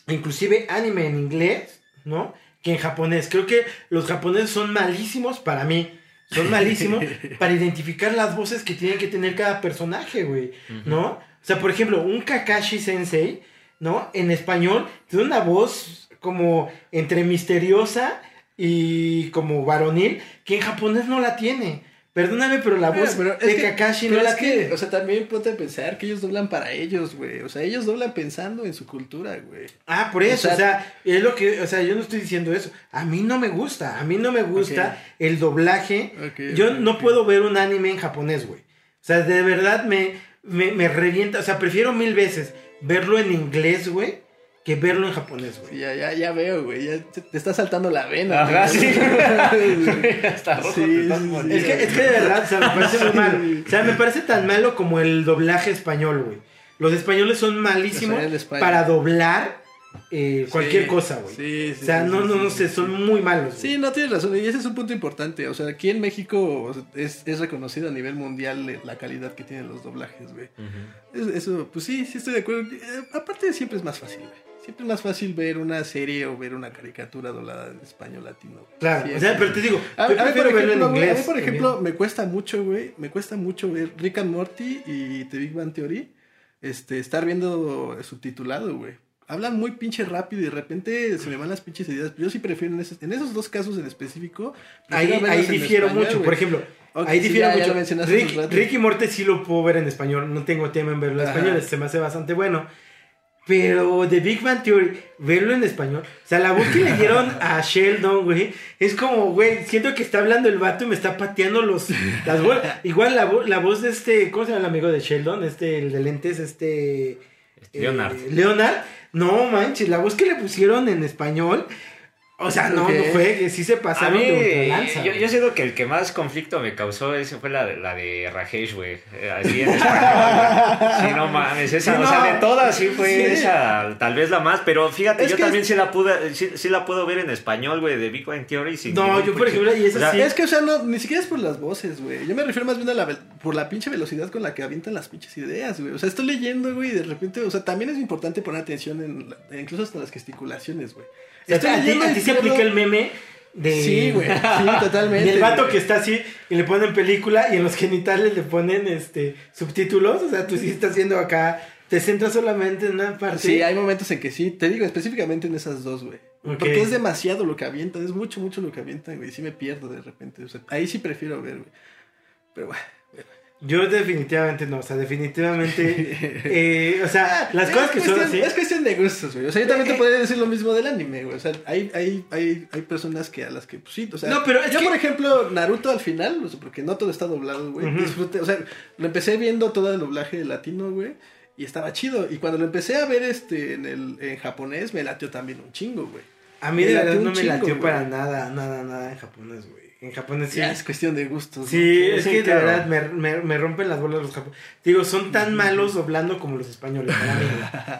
inclusive anime en inglés, ¿no? Que en japonés. Creo que los japoneses son malísimos para mí. Son malísimos para identificar las voces que tiene que tener cada personaje, güey, ¿no? O sea, por ejemplo, un Kakashi Sensei ¿no? En español tiene una voz como entre misteriosa y como varonil que en japonés no la tiene. Perdóname, pero la voz de Kakashi no la tiene. O sea, también ponte a pensar que ellos doblan para ellos, güey. O sea, ellos doblan pensando en su cultura, güey. Ah, por eso, o sea, es lo que, o sea, yo no estoy diciendo eso. A mí no me gusta, a mí no me gusta el doblaje. yo no puedo ver un anime en japonés, güey. O sea, de verdad me, me, me revienta, o sea, prefiero mil veces verlo en inglés, güey, que verlo en japonés, güey. Sí, ya, ya, ya veo, güey. Ya te, te está saltando la vena. Ajá, güey. sí. Sí, Está rojo, Sí, te estás sí. Es que, es que de verdad, o sea, me parece muy Sí. malo. O sea, me parece tan malo como el doblaje español, güey. Los españoles son malísimos España. para doblar eh, cualquier Sí, cosa, güey. Sí, sí, o sea, no, no, no sé, son muy malos. Sí, no tienes razón, y ese es un punto importante. O sea, aquí en México es, es reconocido a nivel mundial la calidad que tienen los doblajes, güey. Eso, pues sí, sí estoy de acuerdo. Eh, aparte, siempre es más fácil, güey. Siempre es más fácil ver una serie o ver una caricatura doblada en español latino. Claro, o sea, pero te digo, A, mí, por ejemplo, en inglés. por ejemplo, me cuesta mucho, güey. Me cuesta mucho ver Rick and Morty y The Big Bang Theory. Este, estar viendo subtitulado, güey. Hablan muy pinche rápido y de repente se me van las pinches ideas. Yo sí prefiero en esos, en esos dos casos en específico. Ahí, ahí difiero español, mucho. Por ejemplo, ahí sí, difiero ya- mucho. Rick, un rato. Rick y Morty sí lo puedo ver en español. No tengo tema en verlo en Ajá. español. Se me hace bastante bueno. Pero The Big Bang Theory, verlo en español. O sea, la voz que le dieron a Sheldon, güey, es como, güey, siento que está hablando el vato y me está pateando los, las bolas. Igual la, la voz de este, ¿cómo se llama el amigo de Sheldon? Este, el de lentes, este... Leonard. eh, Leonard. No manches, la voz que le pusieron en español. O sea, no, no fue, que sí se A pasaron mí, de yo, yo siento que el que más conflicto me causó ese fue la de, la de Rajesh, güey. Eh, Así en español. Sí, no mames. Esa, Sí, o sea, de todas sí fue Sí. esa, tal vez la más. Pero fíjate, Es yo también es- sí la pude, sí, sí la puedo ver en español, güey, de Big Bang Theory. sin No, ningún yo, por ejemplo, y esa o sea, sí. Es que, o sea, no, ni siquiera es por las voces, güey. Yo me refiero más bien a la, por la pinche velocidad con la que avientan las pinches ideas, güey. O sea, estoy leyendo, güey, y de repente, o sea, también es importante poner atención en, la- incluso hasta las gesticulaciones, güey. Sea, Estoy a ti, a ti se aplica el meme de... Sí, güey, sí, totalmente. Del vato que está así y le ponen película y en los genitales le ponen este subtítulos. O sea, tú sí estás haciendo acá, te centras solamente en una parte. Sí, hay momentos en que sí, te digo específicamente en esas dos, güey. Porque es demasiado lo que avientan, es mucho, mucho lo que avientan, güey. Sí me pierdo de repente. O sea, ahí sí prefiero ver, güey. Pero bueno. Yo definitivamente no, o sea, definitivamente... eh, o sea, las Es cosas que son así... Es cuestión de gustos, güey. O sea, yo también Eh, te podría decir lo mismo del anime, güey. O sea, hay, hay, hay, hay personas que a las que, pues sí, o sea. No, pero yo, que- por ejemplo, Naruto al final, o sea, porque no todo está doblado, güey. Ujú. Disfruté, o sea, lo empecé viendo todo el doblaje latino, güey. Y estaba chido. Y cuando lo empecé a ver este en el en japonés, me latió también un chingo, güey. A mí de verdad no me chingo, latió güey. para nada, nada, nada en japonés, güey. En japonés sí. Ya es cuestión de gustos. Sí, ¿no? es Sí, que claro. de verdad me, me, me rompen las bolas los japoneses. Digo, son tan malos doblando como los españoles, para mí.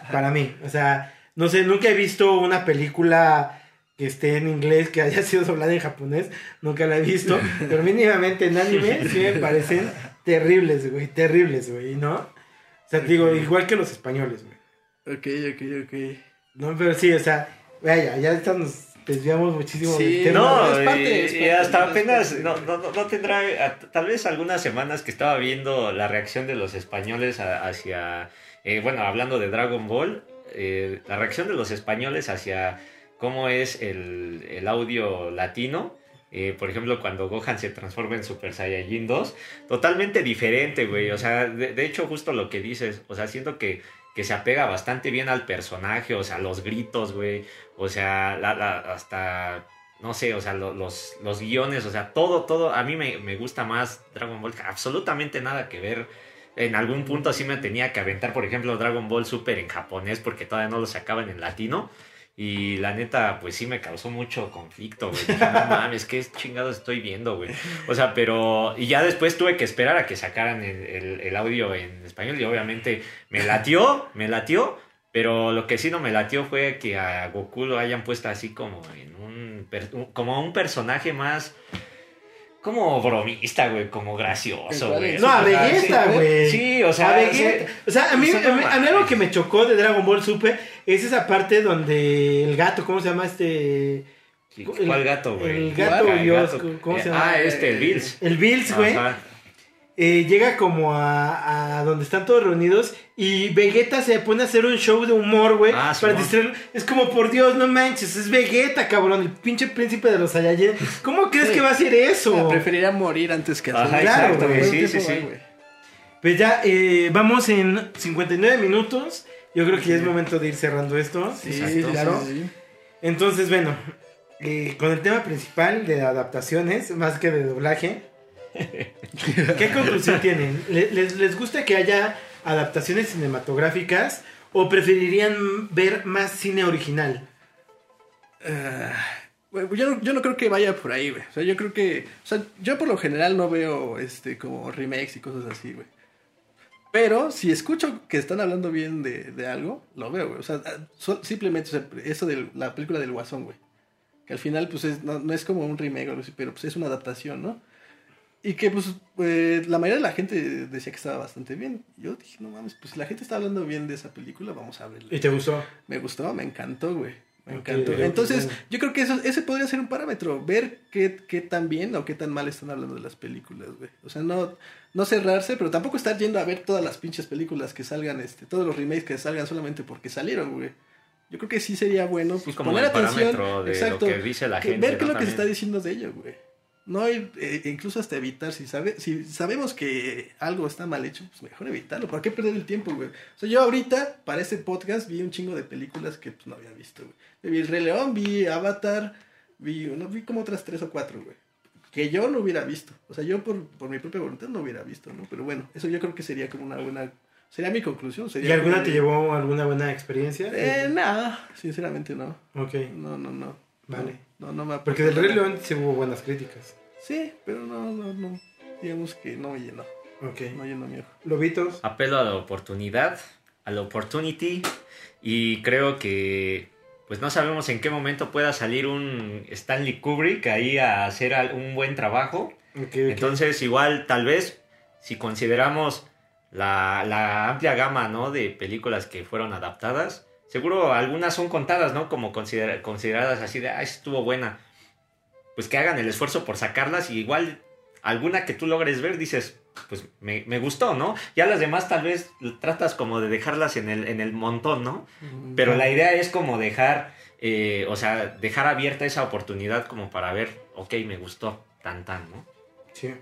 Para mí. O sea, no sé, nunca he visto una película que esté en inglés que haya sido doblada en japonés. Nunca la he visto. Pero mínimamente en anime sí me parecen terribles, güey. Terribles, güey, ¿no? O sea, digo, igual que los españoles, güey. Ok, ok, ok. No, pero sí, o sea, vaya, ya estamos, desviamos muchísimo Sí, del tema. No, es parte, y, hasta apenas, no, no, no, no tendrá, tal vez algunas semanas que estaba viendo la reacción de los españoles hacia, eh, bueno, hablando de Dragon Ball, eh, la reacción de los españoles hacia cómo es el, el audio latino. eh, por ejemplo, cuando Gohan se transforma en Super Saiyajin 2, totalmente diferente, güey. O sea, de, de hecho, justo lo que dices, o sea, siento que, que se apega bastante bien al personaje, o sea, los gritos, güey. O sea, la, la- hasta, no sé, o sea, lo- los, guiones, o sea, todo, todo. A mí me, me gusta más Dragon Ball, absolutamente nada que ver. En algún punto sí me tenía que aventar, por ejemplo, Dragon Ball Super en japonés porque todavía no lo sacaban en latino. Y la neta, pues sí me causó mucho conflicto, güey. Dije, no mames, qué chingados estoy viendo, güey. O sea, pero. Y ya después tuve que esperar a que sacaran el, el- el audio en español. Y obviamente me latió, me latió. Pero lo que sí no me latió fue que a Goku lo hayan puesto así como en un. como un personaje más. Como bromista, güey, como gracioso, ¿En cuál güey. No, a sí, güey. Sí, o sea. a. O sea, a mí, a mí, a mí algo que me chocó de Dragon Ball Super es esa parte donde el gato, ¿cómo se llama este? ¿Cuál gato, güey? El gato ¿Cuál? Dios, gato. ¿cómo se Eh, llama? Ah, este, el Bills. El Bills, güey. Eh, llega como a, a donde están todos reunidos y Vegeta se pone a hacer un show de humor, güey. Ah, para distraerlo. Es como, por Dios, no manches, es Vegeta, cabrón, el pinche príncipe de los Saiyajin. ¿Cómo crees Sí. que va a hacer eso? Ah, preferiría morir antes que hacer Claro, exacto. ¿Cuánto Sí, sí, sí. Pues ya, eh, vamos en 59 minutos. Yo creo que ya es momento de ir cerrando esto. Sí, Exacto. claro. sí, sí. Entonces, bueno, eh, con el tema principal de adaptaciones, más que de doblaje, ¿qué conclusión tienen? ¿Le- ¿Les, les gusta que haya adaptaciones cinematográficas ¿O preferirían ver más cine original? Ah, yo, no- yo no creo que vaya por ahí, güey. O sea, yo creo que. O sea, yo por lo general no veo este como remakes y cosas así, güey. Pero si escucho que están hablando bien de, de algo, lo veo, güey. O sea, simplemente o sea, eso de la película del Guasón, güey. Que al final, pues, es- no, no es como un remake o algo así, pero pues es una adaptación, ¿no? Y que, pues, eh, la mayoría de la gente decía que estaba bastante bien. Yo dije, no mames, pues si la gente está hablando bien de esa película, vamos a verla. ¿Y te gustó? Me gustó, me encantó, güey. Me Ok, encantó. Entonces, bueno. yo creo que eso, ese podría ser un parámetro. Ver qué, qué tan bien o qué tan mal están hablando de las películas, güey. O sea, no, no cerrarse, pero tampoco estar yendo a ver todas las pinches películas que salgan, este, todos los remakes que salgan solamente porque salieron, güey. Yo creo que sí sería bueno Sí, pues, como poner el atención. de exacto, lo que dice la gente. ver qué es lo que se está diciendo de ello, güey. No ir, eh, incluso hasta evitar, si sabe, si sabemos que algo está mal hecho, pues mejor evitarlo. ¿Para qué perder el tiempo, güey? O sea, yo ahorita, para este podcast, vi un chingo de películas que pues, no había visto, güey. Vi El Rey León, vi Avatar, vi, no, vi como otras tres o cuatro, güey. Que yo no hubiera visto. O sea, yo por, por mi propia voluntad no hubiera visto, ¿no? Pero bueno, eso yo creo que sería como una buena... Sería mi conclusión. ¿Y alguna te llevó a alguna buena experiencia? Eh, nada, sinceramente no. Ok. No, no, no. Vale. No, no me Porque del Rey León sí hubo buenas críticas. Sí, pero no, no, no. Digamos que no me llenó. Ok. No llenó mi ojo. Lobitos. apelo a la oportunidad, a la opportunity y creo que pues no sabemos en qué momento pueda salir un Stanley Kubrick ahí a hacer un buen trabajo. Entonces igual tal vez si consideramos la, la amplia gama ¿no? de películas que fueron adaptadas, seguro algunas son contadas, ¿no? Como considera- consideradas así de, ah, estuvo buena. Pues que hagan el esfuerzo por sacarlas y igual alguna que tú logres ver dices, pues me, me gustó, ¿no? Ya las demás tal vez tratas como de dejarlas en el, en el montón, ¿no? Pero la idea es como dejar, eh, o sea, dejar abierta esa oportunidad como para ver, ok, me gustó, tan tan, ¿no? Sí.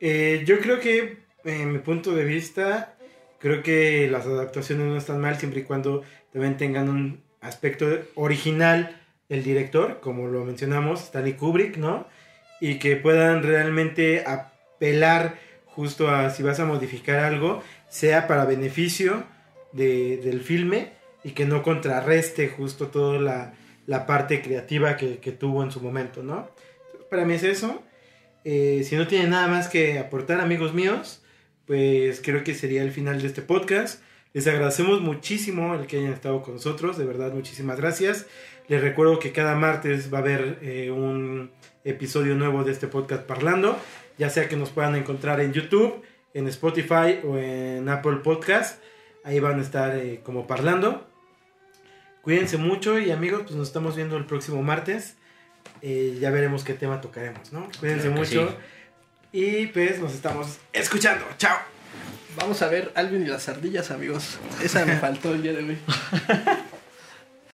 Eh, yo creo que, en mi punto de vista, creo que las adaptaciones no están mal siempre y cuando también tengan un aspecto original el director, como lo mencionamos, Stanley Kubrick, ¿no? Y que puedan realmente apelar justo a si vas a modificar algo, sea para beneficio de- del filme y que no contrarreste justo toda la, la parte creativa que, que tuvo en su momento, ¿no? Para mí es eso. Eh, si no tienen nada más que aportar, amigos míos, pues creo que sería el final de este podcast. Les agradecemos muchísimo el que hayan estado con nosotros, de verdad, muchísimas gracias. Les recuerdo que cada martes va a haber eh, un episodio nuevo de este podcast parlando, ya sea que nos puedan encontrar en YouTube, en Spotify o en Apple Podcast. Ahí van a estar eh, como parlando. Cuídense mucho y amigos, pues nos estamos viendo el próximo martes. Eh, ya veremos qué tema tocaremos, ¿no? Cuídense Claro mucho. Y pues nos estamos escuchando. Chao. Vamos a ver Alvin y las ardillas, amigos. Esa me faltó el día de hoy.